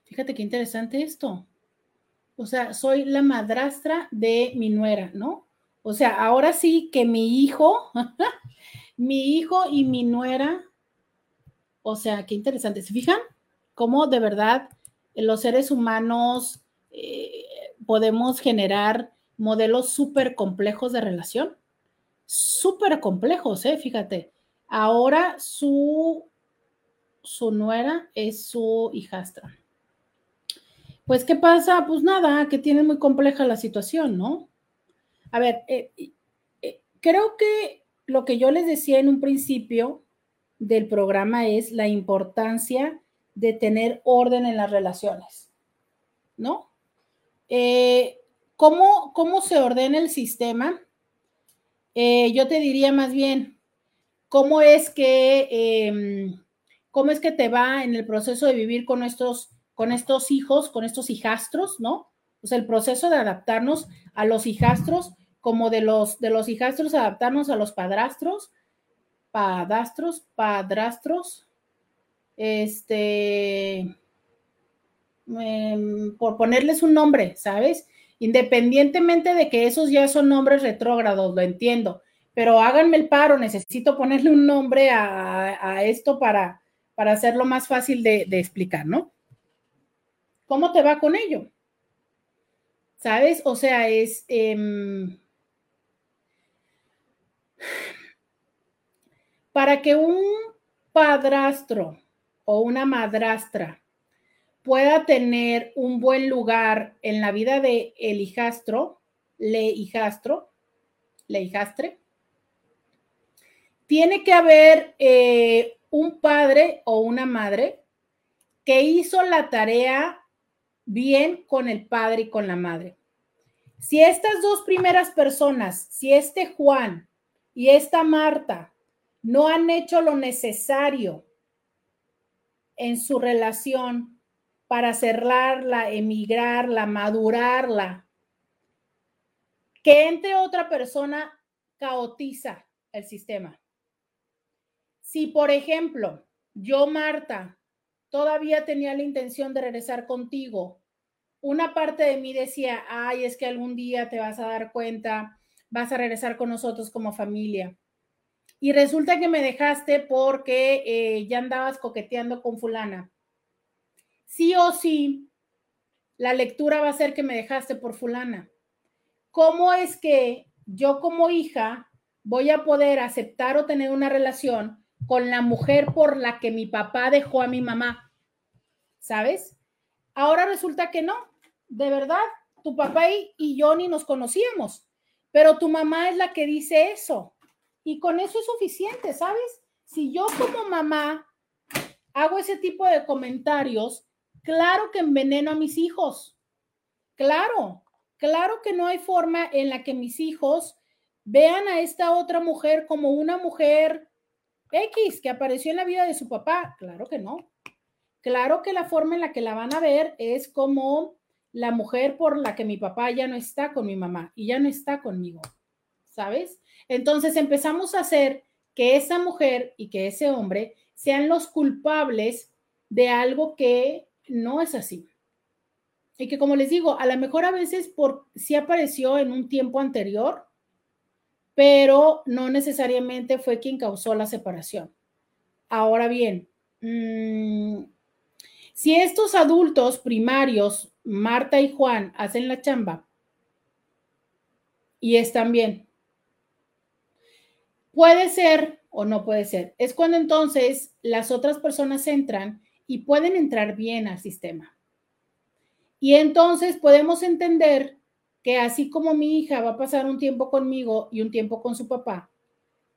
Fíjate qué interesante esto. O sea, soy la madrastra de mi nuera, ¿no? O sea, ahora sí que mi hijo, mi hijo y mi nuera, o sea, qué interesante. ¿Se fijan? Cómo de verdad los seres humanos eh, podemos generar modelos súper complejos de relación súper complejos, ¿eh? Fíjate. Ahora su, su nuera es su hijastra. Pues, ¿qué pasa? Pues nada, que tiene muy compleja la situación, ¿no? A ver, eh, eh, creo que lo que yo les decía en un principio del programa es la importancia de tener orden en las relaciones, ¿no? Eh, ¿cómo, ¿Cómo se ordena el sistema? Eh, yo te diría más bien, ¿cómo es que, em, cómo es que te va en el proceso de vivir con estos, con estos hijos, con estos hijastros, ¿no? Sea, el proceso de adaptarnos a los hijastros, como de los, de los hijastros adaptarnos a los padrastros, padastros, padrastros, este, em, por ponerles un nombre, ¿sabes? Independientemente de que esos ya son nombres retrógrados, lo entiendo, pero háganme el paro, necesito ponerle un nombre a, esto para, para hacerlo más fácil de, explicar, ¿no? ¿Cómo te va con ello? ¿Sabes? O sea, es... Em, Para que un padrastro o una madrastra pueda tener un buen lugar en la vida de el hijastro, le hijastro, le hijastre, tiene que haber eh, un padre o una madre que hizo la tarea bien con el padre y con la madre. Si estas dos primeras personas, si este Juan y esta Marta no han hecho lo necesario en su relación para cerrarla, emigrarla, madurarla, que entre otra persona caotiza el sistema. Si, por ejemplo, yo, Marta, todavía tenía la intención de regresar contigo, una parte de mí decía, ay, es que algún día te vas a dar cuenta, vas a regresar con nosotros como familia. Y resulta que me dejaste porque eh, ya andabas coqueteando con fulana. Sí o sí, la lectura va a ser que me dejaste por fulana. ¿Cómo es que yo como hija voy a poder aceptar o tener una relación con la mujer por la que mi papá dejó a mi mamá? ¿Sabes? Ahora resulta que no, de verdad, tu papá y, yo ni nos conocíamos, pero tu mamá es la que dice eso. Y con eso es suficiente, ¿sabes? Si yo como mamá hago ese tipo de comentarios, claro que enveneno a mis hijos. Claro, claro que no hay forma en la que mis hijos vean a esta otra mujer como una mujer X que apareció en la vida de su papá. Claro que no. Claro que la forma en la que la van a ver es como la mujer por la que mi papá ya no está con mi mamá y ya no está conmigo, ¿sabes? Entonces empezamos a hacer que esa mujer y que ese hombre sean los culpables de algo que no es así. Y que como les digo, a lo mejor a veces por sí apareció en un tiempo anterior, pero no necesariamente fue quien causó la separación. Ahora bien, mmm, si estos adultos primarios, Marta y Juan, hacen la chamba y están bien, puede ser o no puede ser. Es cuando entonces las otras personas entran y pueden entrar bien al sistema. Y entonces podemos entender que así como mi hija va a pasar un tiempo conmigo y un tiempo con su papá,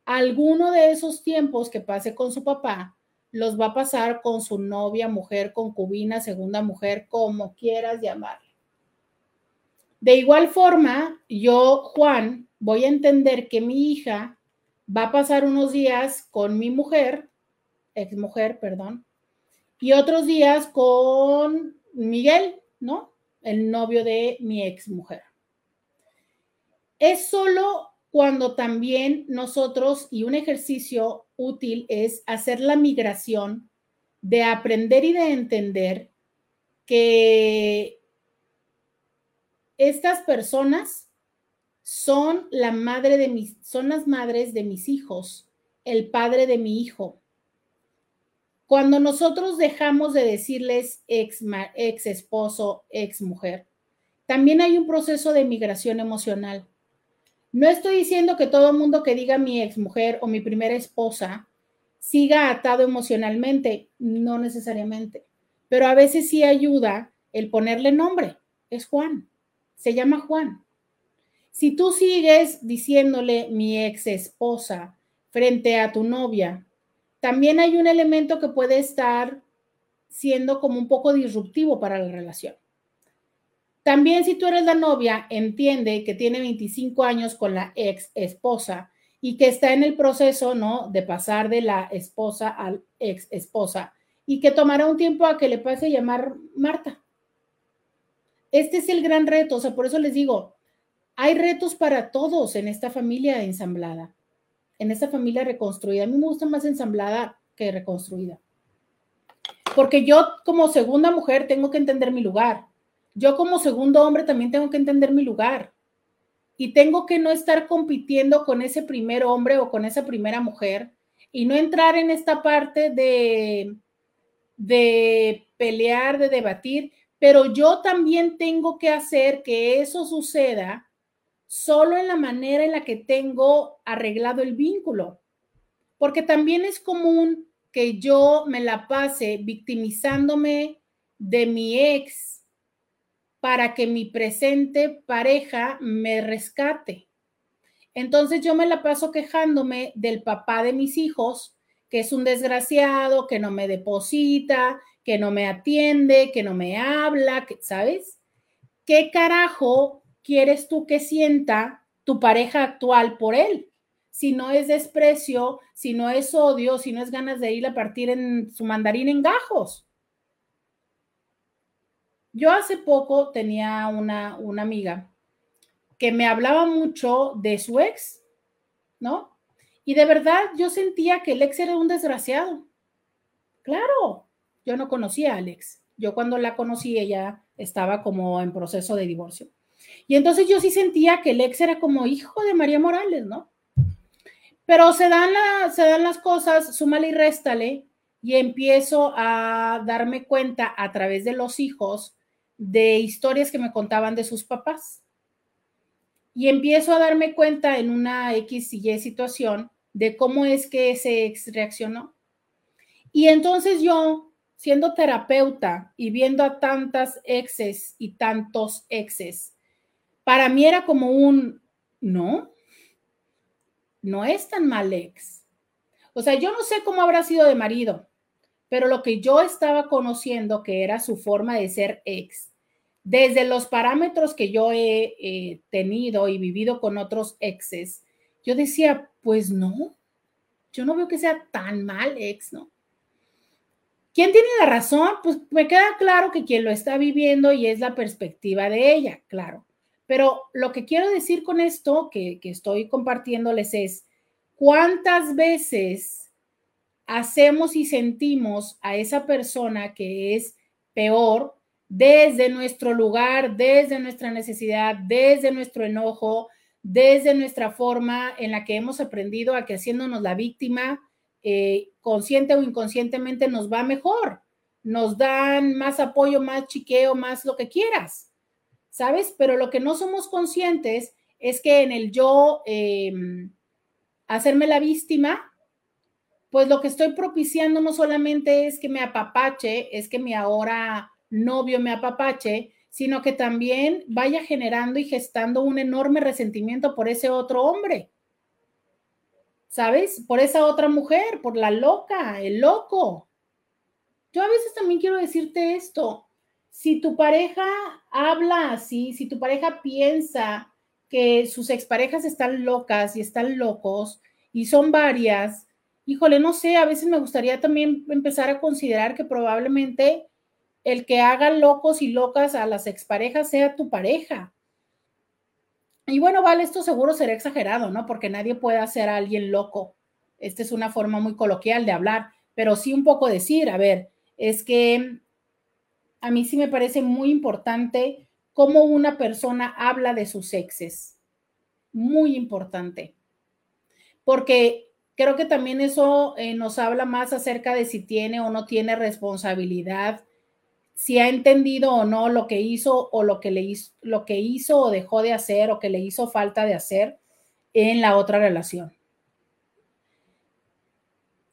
alguno de esos tiempos que pase con su papá los va a pasar con su novia, mujer, concubina, segunda mujer, como quieras llamarle. De igual forma, yo, Juan, voy a entender que mi hija va a pasar unos días con mi mujer, ex mujer, perdón, y otros días con Miguel, ¿no? El novio de mi ex mujer. Es solo cuando también nosotros, y un ejercicio útil es hacer la migración de aprender y de entender que estas personas son la madre de mis, son las madres de mis hijos, el padre de mi hijo. Cuando nosotros dejamos de decirles ex, ex esposo, ex mujer, también hay un proceso de migración emocional no estoy diciendo que todo mundo que diga mi exmujer o mi primera esposa siga atado emocionalmente, no necesariamente, pero a veces sí ayuda el ponerle nombre. Es Juan, se llama Juan. Si tú sigues diciéndole mi ex esposa frente a tu novia, también hay un elemento que puede estar siendo como un poco disruptivo para la relación. También si tú eres la novia, entiende que tiene 25 años con la ex esposa y que está en el proceso, ¿no? De pasar de la esposa al ex esposa y que tomará un tiempo a que le pase a llamar Marta. Este es el gran reto, o sea, por eso les digo, hay retos para todos en esta familia ensamblada, en esta familia reconstruida. A mí me gusta más ensamblada que reconstruida. Porque yo como segunda mujer tengo que entender mi lugar yo como segundo hombre también tengo que entender mi lugar y tengo que no estar compitiendo con ese primer hombre o con esa primera mujer y no entrar en esta parte de, de pelear, de debatir, pero yo también tengo que hacer que eso suceda solo en la manera en la que tengo arreglado el vínculo, porque también es común que yo me la pase victimizándome de mi ex para que mi presente pareja me rescate. Entonces yo me la paso quejándome del papá de mis hijos, que es un desgraciado, que no me deposita, que no me atiende, que no me habla, ¿sabes? ¿Qué carajo quieres tú que sienta tu pareja actual por él? Si no es desprecio, si no es odio, si no es ganas de ir a partir en su mandarín en gajos. Yo hace poco tenía una, una amiga que me hablaba mucho de su ex, ¿no? Y de verdad yo sentía que el ex era un desgraciado. Claro, yo no conocía a Alex. Yo cuando la conocí ella estaba como en proceso de divorcio. Y entonces yo sí sentía que el ex era como hijo de María Morales, ¿no? Pero se dan, se dan las cosas, súmale y réstale, y empiezo a darme cuenta a través de los hijos de historias que me contaban de sus papás. Y empiezo a darme cuenta en una X y Y situación de cómo es que ese ex reaccionó. Y entonces yo, siendo terapeuta y viendo a tantas exes y tantos exes, para mí era como un, no, no es tan mal ex. O sea, yo no sé cómo habrá sido de marido, pero lo que yo estaba conociendo que era su forma de ser ex, desde los parámetros que yo he tenido y vivido con otros exes, yo decía, pues no, yo no veo que sea tan mal ex, ¿no? ¿Quién tiene la razón? Pues me queda claro que quien lo está viviendo y es la perspectiva de ella, claro. Pero lo que quiero decir con esto que, estoy compartiéndoles es, ¿cuántas veces hacemos y sentimos a esa persona que es peor desde nuestro lugar, desde nuestra necesidad, desde nuestro enojo, desde nuestra forma en la que hemos aprendido a que haciéndonos la víctima, eh, consciente o inconscientemente nos va mejor, nos dan más apoyo, más chiqueo, más lo que quieras, ¿sabes? Pero lo que no somos conscientes es que en el yo em, hacerme la víctima, pues lo que estoy propiciando no solamente es que me apapache, es que me ahora novio me apapache, sino que también vaya generando y gestando un enorme resentimiento por ese otro hombre. ¿Sabes? Por esa otra mujer, por la loca, el loco. Yo a veces también quiero decirte esto. Si tu pareja habla así, si tu pareja piensa que sus exparejas están locas y están locos y son varias, híjole, no sé, a veces me gustaría también empezar a considerar que probablemente el que haga locos y locas a las exparejas sea tu pareja. Y bueno, vale, esto seguro será exagerado, ¿no? Porque nadie puede hacer a alguien loco. Esta es una forma muy coloquial de hablar, pero sí un poco decir, a ver, es que a mí sí me parece muy importante cómo una persona habla de sus exes. Muy importante. Porque creo que también eso eh, nos habla más acerca de si tiene o no tiene responsabilidad si ha entendido o no lo que hizo o lo que le hizo, lo que hizo o dejó de hacer o que le hizo falta de hacer en la otra relación.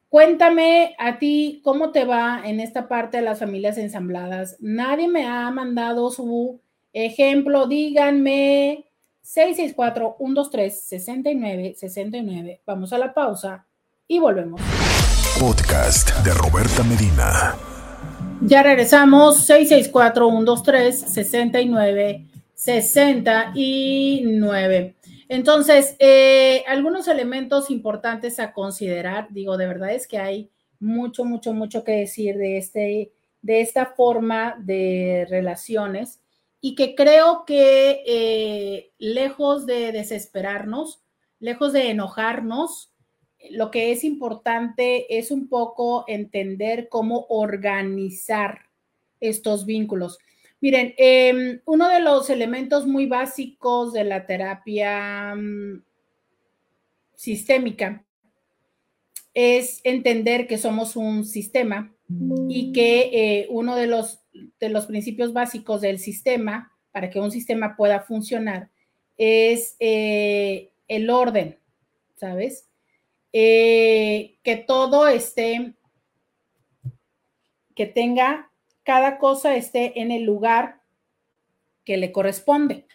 Cuéntame a ti cómo te va en esta parte de las familias ensambladas. Nadie me ha mandado su ejemplo. Díganme 664-123-6969. Vamos a la pausa y volvemos. Podcast de Roberta Medina. Ya regresamos, 664-123-6969. Entonces, eh, algunos elementos importantes a considerar, digo, de verdad es que hay mucho, mucho, mucho que decir de, este, de esta forma de relaciones y que creo que eh, lejos de desesperarnos, lejos de enojarnos, lo que es importante es un poco entender cómo organizar estos vínculos. Miren, em, uno de los elementos muy básicos de la terapia mm, sistémica es entender que somos un sistema y que eh, uno de los, de los principios básicos del sistema, para que un sistema pueda funcionar, es eh, el orden, ¿sabes? Eh, que todo esté, que tenga, cada cosa esté en el lugar que le corresponde.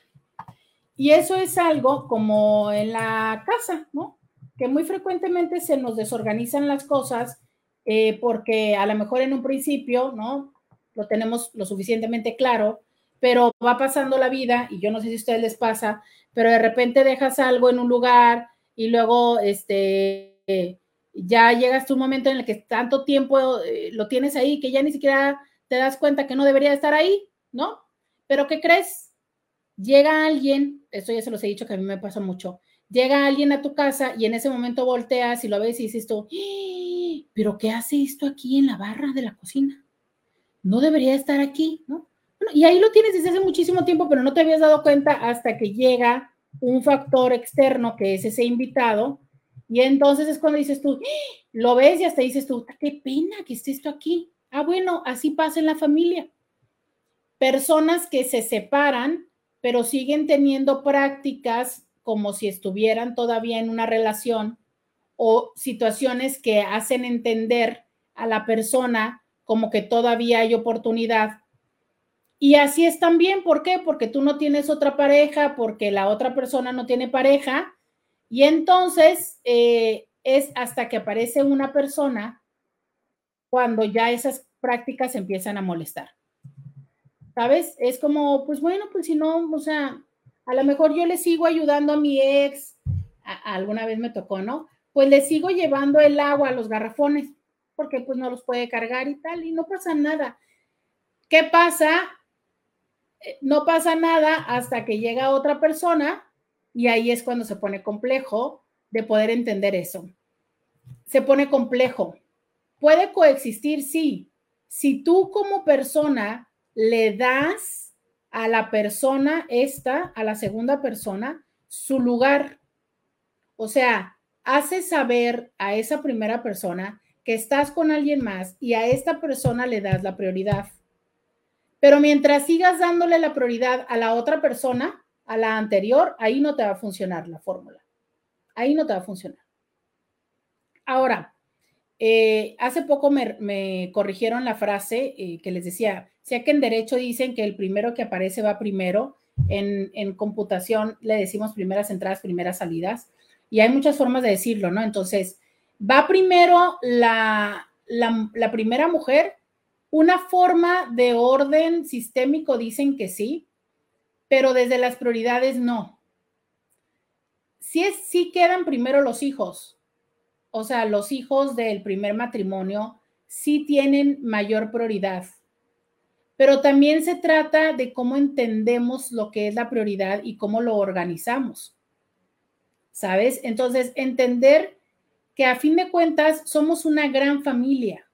Y eso es algo como en la casa, ¿no? Que muy frecuentemente se nos desorganizan las cosas eh, porque a lo mejor en un principio, ¿no? Lo tenemos lo suficientemente claro, pero va pasando la vida y yo no sé si a ustedes les pasa, pero de repente dejas algo en un lugar y luego este ya llegas a un momento en el que tanto tiempo eh, lo tienes ahí que ya ni siquiera te das cuenta que no debería estar ahí, ¿no? Pero ¿qué crees? Llega alguien, esto ya se los he dicho que a mí me pasa mucho, llega alguien a tu casa y en ese momento volteas y lo ves y dices tú, ¡Ah! pero ¿qué hace esto aquí en la barra de la cocina? No debería estar aquí, ¿no? y ahí lo tienes desde hace muchísimo tiempo, pero no te habías dado cuenta hasta que llega un factor externo que es ese invitado. Y entonces es cuando dices tú, ¡Ah! lo ves y hasta dices tú, qué pena que esté esto aquí. Ah, bueno, así pasa en la familia. Personas que se separan, pero siguen teniendo prácticas como si estuvieran todavía en una relación o situaciones que hacen entender a la persona como que todavía hay oportunidad y así es también, ¿por qué? Porque tú no tienes otra pareja, porque la otra persona no tiene pareja. Y entonces eh, es hasta que aparece una persona cuando ya esas prácticas empiezan a molestar. ¿Sabes? Es como, pues bueno, pues si no, o sea, a lo mejor yo le sigo ayudando a mi ex, alguna vez me tocó, ¿no? Pues le sigo llevando el agua a los garrafones, porque pues no los puede cargar y tal, y no pasa nada. ¿Qué pasa? no pasa nada hasta que llega otra persona y ahí es cuando se pone complejo de poder entender eso. Se pone complejo. Puede coexistir, sí. Si tú como persona le das a la persona esta, a la segunda persona, su lugar. O sea, hace saber a esa primera persona que estás con alguien más y a esta persona le das la prioridad. Pero mientras sigas dándole la prioridad a la otra persona, a la anterior, ahí no te va a funcionar la fórmula. Ahí no te va a funcionar. Ahora, eh, hace poco me, corrigieron la frase eh, que les decía, sea que en derecho dicen que el primero que aparece va primero, en, computación le decimos primeras entradas, primeras salidas, y hay muchas formas de decirlo, ¿no? Entonces, va primero la, la, primera mujer una forma de orden sistémico dicen que sí, pero desde las prioridades no. Sí, es, sí quedan primero los hijos, o sea, los hijos del primer matrimonio sí tienen mayor prioridad, pero también se trata de cómo entendemos lo que es la prioridad y cómo lo organizamos. ¿Sabes? Entonces, entender que a fin de cuentas somos una gran familia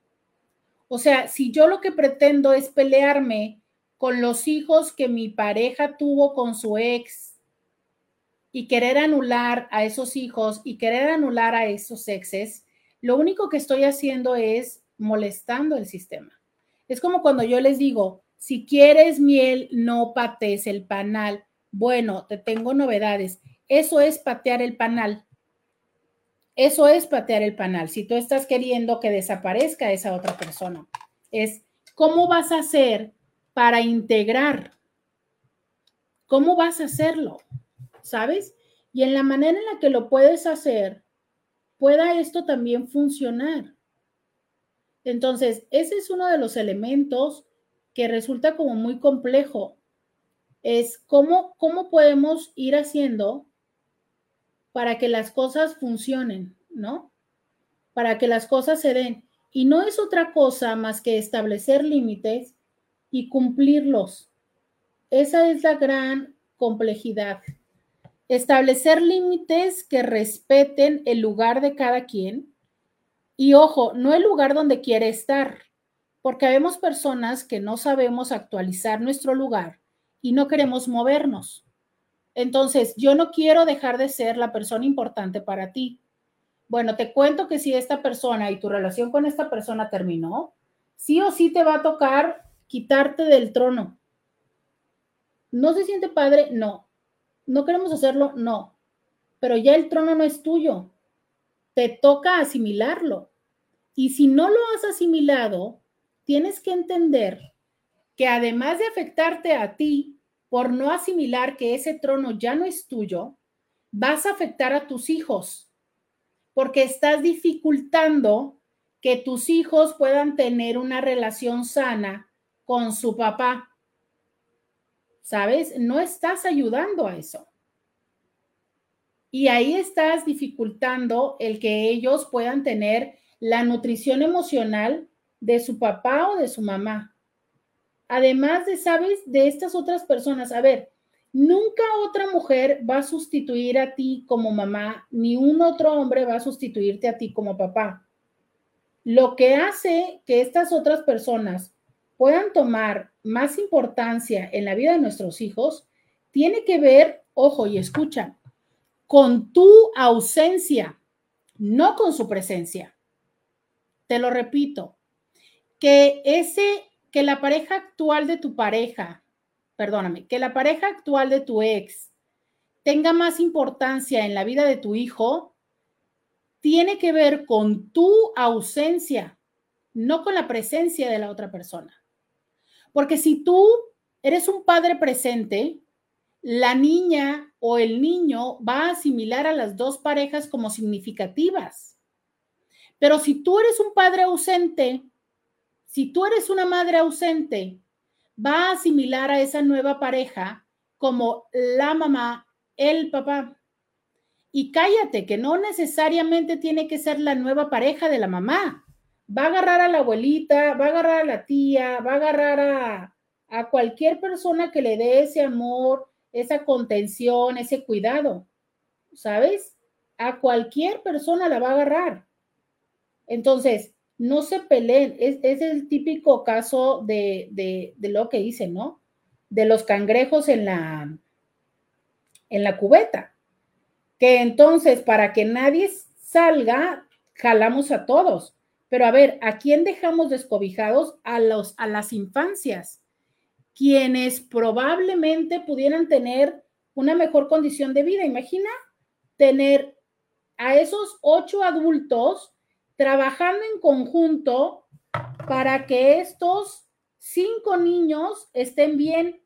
o sea, si yo lo que pretendo es pelearme con los hijos que mi pareja tuvo con su ex y querer anular a esos hijos y querer anular a esos exes, lo único que estoy haciendo es molestando el sistema. Es como cuando yo les digo, si quieres miel, no patees el panal. Bueno, te tengo novedades. Eso es patear el panal. Eso es patear el panal. Si tú estás queriendo que desaparezca esa otra persona, es cómo vas a hacer para integrar. ¿Cómo vas a hacerlo? ¿Sabes? Y en la manera en la que lo puedes hacer, pueda esto también funcionar. Entonces, ese es uno de los elementos que resulta como muy complejo. Es cómo, cómo podemos ir haciendo para que las cosas funcionen, ¿no? Para que las cosas se den. Y no es otra cosa más que establecer límites y cumplirlos. Esa es la gran complejidad. Establecer límites que respeten el lugar de cada quien. Y ojo, no el lugar donde quiere estar, porque vemos personas que no sabemos actualizar nuestro lugar y no queremos movernos. Entonces, yo no quiero dejar de ser la persona importante para ti. Bueno, te cuento que si esta persona y tu relación con esta persona terminó, sí o sí te va a tocar quitarte del trono. ¿No se siente padre? No. No queremos hacerlo, no, pero ya el trono no es tuyo, te toca asimilarlo. Y si no lo has asimilado, tienes que entender que además de afectarte a ti por no asimilar que ese trono ya no es tuyo, vas a afectar a tus hijos, porque estás dificultando que tus hijos puedan tener una relación sana con su papá. ¿Sabes? No estás ayudando a eso. Y ahí estás dificultando el que ellos puedan tener la nutrición emocional de su papá o de su mamá. Además de, ¿sabes? De estas otras personas. A ver, nunca otra mujer va a sustituir a ti como mamá, ni un otro hombre va a sustituirte a ti como papá. Lo que hace que estas otras personas puedan tomar más importancia en la vida de nuestros hijos tiene que ver, ojo y escucha, con tu ausencia, no con su presencia. Te lo repito, que ese, que la pareja actual de tu pareja, perdóname, que la pareja actual de tu ex tenga más importancia en la vida de tu hijo, tiene que ver con tu ausencia, no con la presencia de la otra persona. Porque si tú eres un padre presente, la niña o el niño va a asimilar a las dos parejas como significativas. Pero si tú eres un padre ausente, si tú eres una madre ausente, va a asimilar a esa nueva pareja como la mamá, el papá. Y cállate, que no necesariamente tiene que ser la nueva pareja de la mamá. Va a agarrar a la abuelita, va a agarrar a la tía, va a agarrar a, a cualquier persona que le dé ese amor, esa contención, ese cuidado, ¿sabes? A cualquier persona la va a agarrar. Entonces, no se peleen, es, es el típico caso de, de, de, lo que hice, ¿no? De los cangrejos en la, en la cubeta. Que entonces, para que nadie salga, jalamos a todos. Pero a ver, ¿a quién dejamos descobijados? A, los, a las infancias quienes probablemente pudieran tener una mejor condición de vida. Imagina tener a esos ocho adultos trabajando en conjunto para que estos cinco niños estén bien,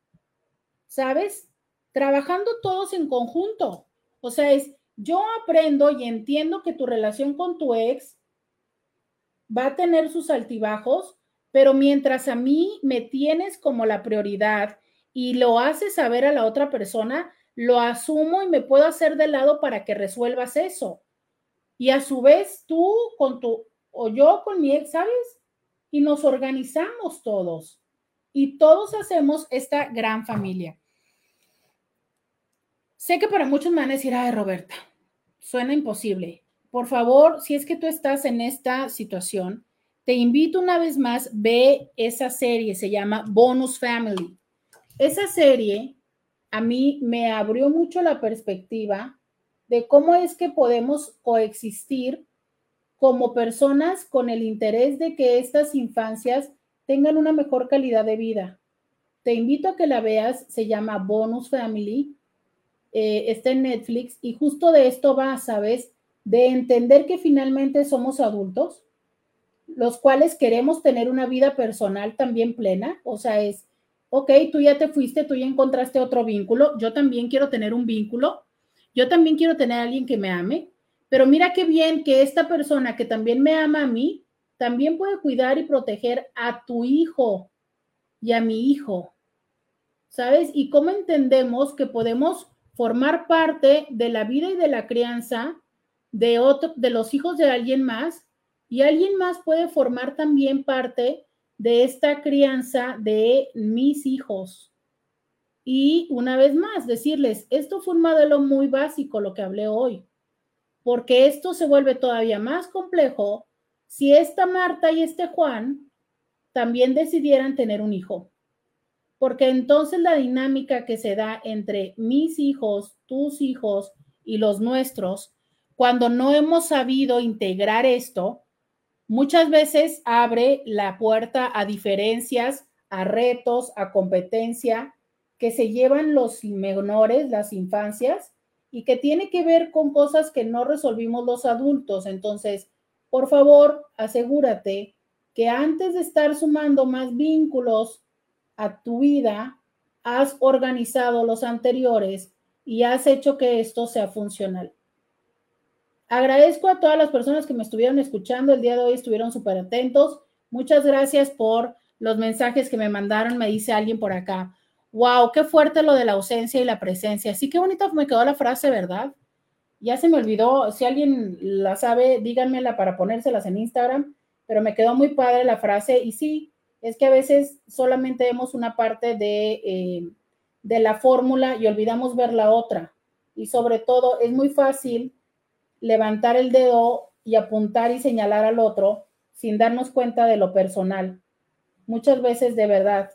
¿sabes? Trabajando todos en conjunto. O sea, es, yo aprendo y entiendo que tu relación con tu ex va a tener sus altibajos, pero mientras a mí me tienes como la prioridad y lo haces saber a la otra persona, lo asumo y me puedo hacer de lado para que resuelvas eso. Y a su vez tú con tu o yo con mi ex, ¿sabes? Y nos organizamos todos. Y todos hacemos esta gran familia. Sé que para muchos me van a decir, ay, Roberta, suena imposible. Por favor, si es que tú estás en esta situación, te invito una vez más, ve esa serie, se llama Bonus Family. Esa serie a mí me abrió mucho la perspectiva de cómo es que podemos coexistir como personas con el interés de que estas infancias tengan una mejor calidad de vida. Te invito a que la veas, se llama Bonus Family, eh, está en Netflix y justo de esto va, ¿sabes? De entender que finalmente somos adultos, los cuales queremos tener una vida personal también plena, o sea, es, ok, tú ya te fuiste, tú ya encontraste otro vínculo, yo también quiero tener un vínculo, yo también quiero tener a alguien que me ame, pero mira qué bien que esta persona que también me ama a mí, también puede cuidar y proteger a tu hijo y a mi hijo, ¿sabes? Y cómo entendemos que podemos formar parte de la vida y de la crianza de, otro, de los hijos de alguien más y alguien más puede formar también parte de esta crianza de mis hijos. Y una vez más, decirles, esto fue un modelo muy básico, lo que hablé hoy, porque esto se vuelve todavía más complejo si esta Marta y este Juan también decidieran tener un hijo. Porque entonces la dinámica que se da entre mis hijos, tus hijos y los nuestros, cuando no hemos sabido integrar esto, muchas veces abre la puerta a diferencias, a retos, a competencia, que se llevan los menores, las infancias, y que tiene que ver con cosas que no resolvimos los adultos. Entonces, por favor, asegúrate que antes de estar sumando más vínculos a tu vida, has organizado los anteriores y has hecho que esto sea funcional. Agradezco a todas las personas que me estuvieron escuchando el día de hoy, estuvieron súper atentos. Muchas gracias por los mensajes que me mandaron, me dice alguien por acá. Wow, qué fuerte lo de la ausencia y la presencia. Sí, qué bonita me quedó la frase, ¿verdad? Ya se me olvidó. Si alguien la sabe, díganmela para ponérselas en Instagram, pero me quedó muy padre la frase. Y sí, es que a veces solamente vemos una parte de, eh, de la fórmula y olvidamos ver la otra. Y sobre todo, es muy fácil levantar el dedo y apuntar y señalar al otro sin darnos cuenta de lo personal. Muchas veces de verdad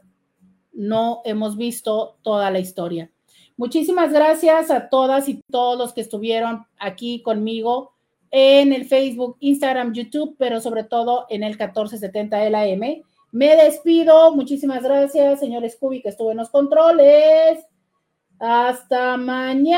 no hemos visto toda la historia. Muchísimas gracias a todas y todos los que estuvieron aquí conmigo en el Facebook, Instagram, YouTube, pero sobre todo en el 1470 de la. Me despido. Muchísimas gracias, señor Scooby, que estuvo en los controles. Hasta mañana.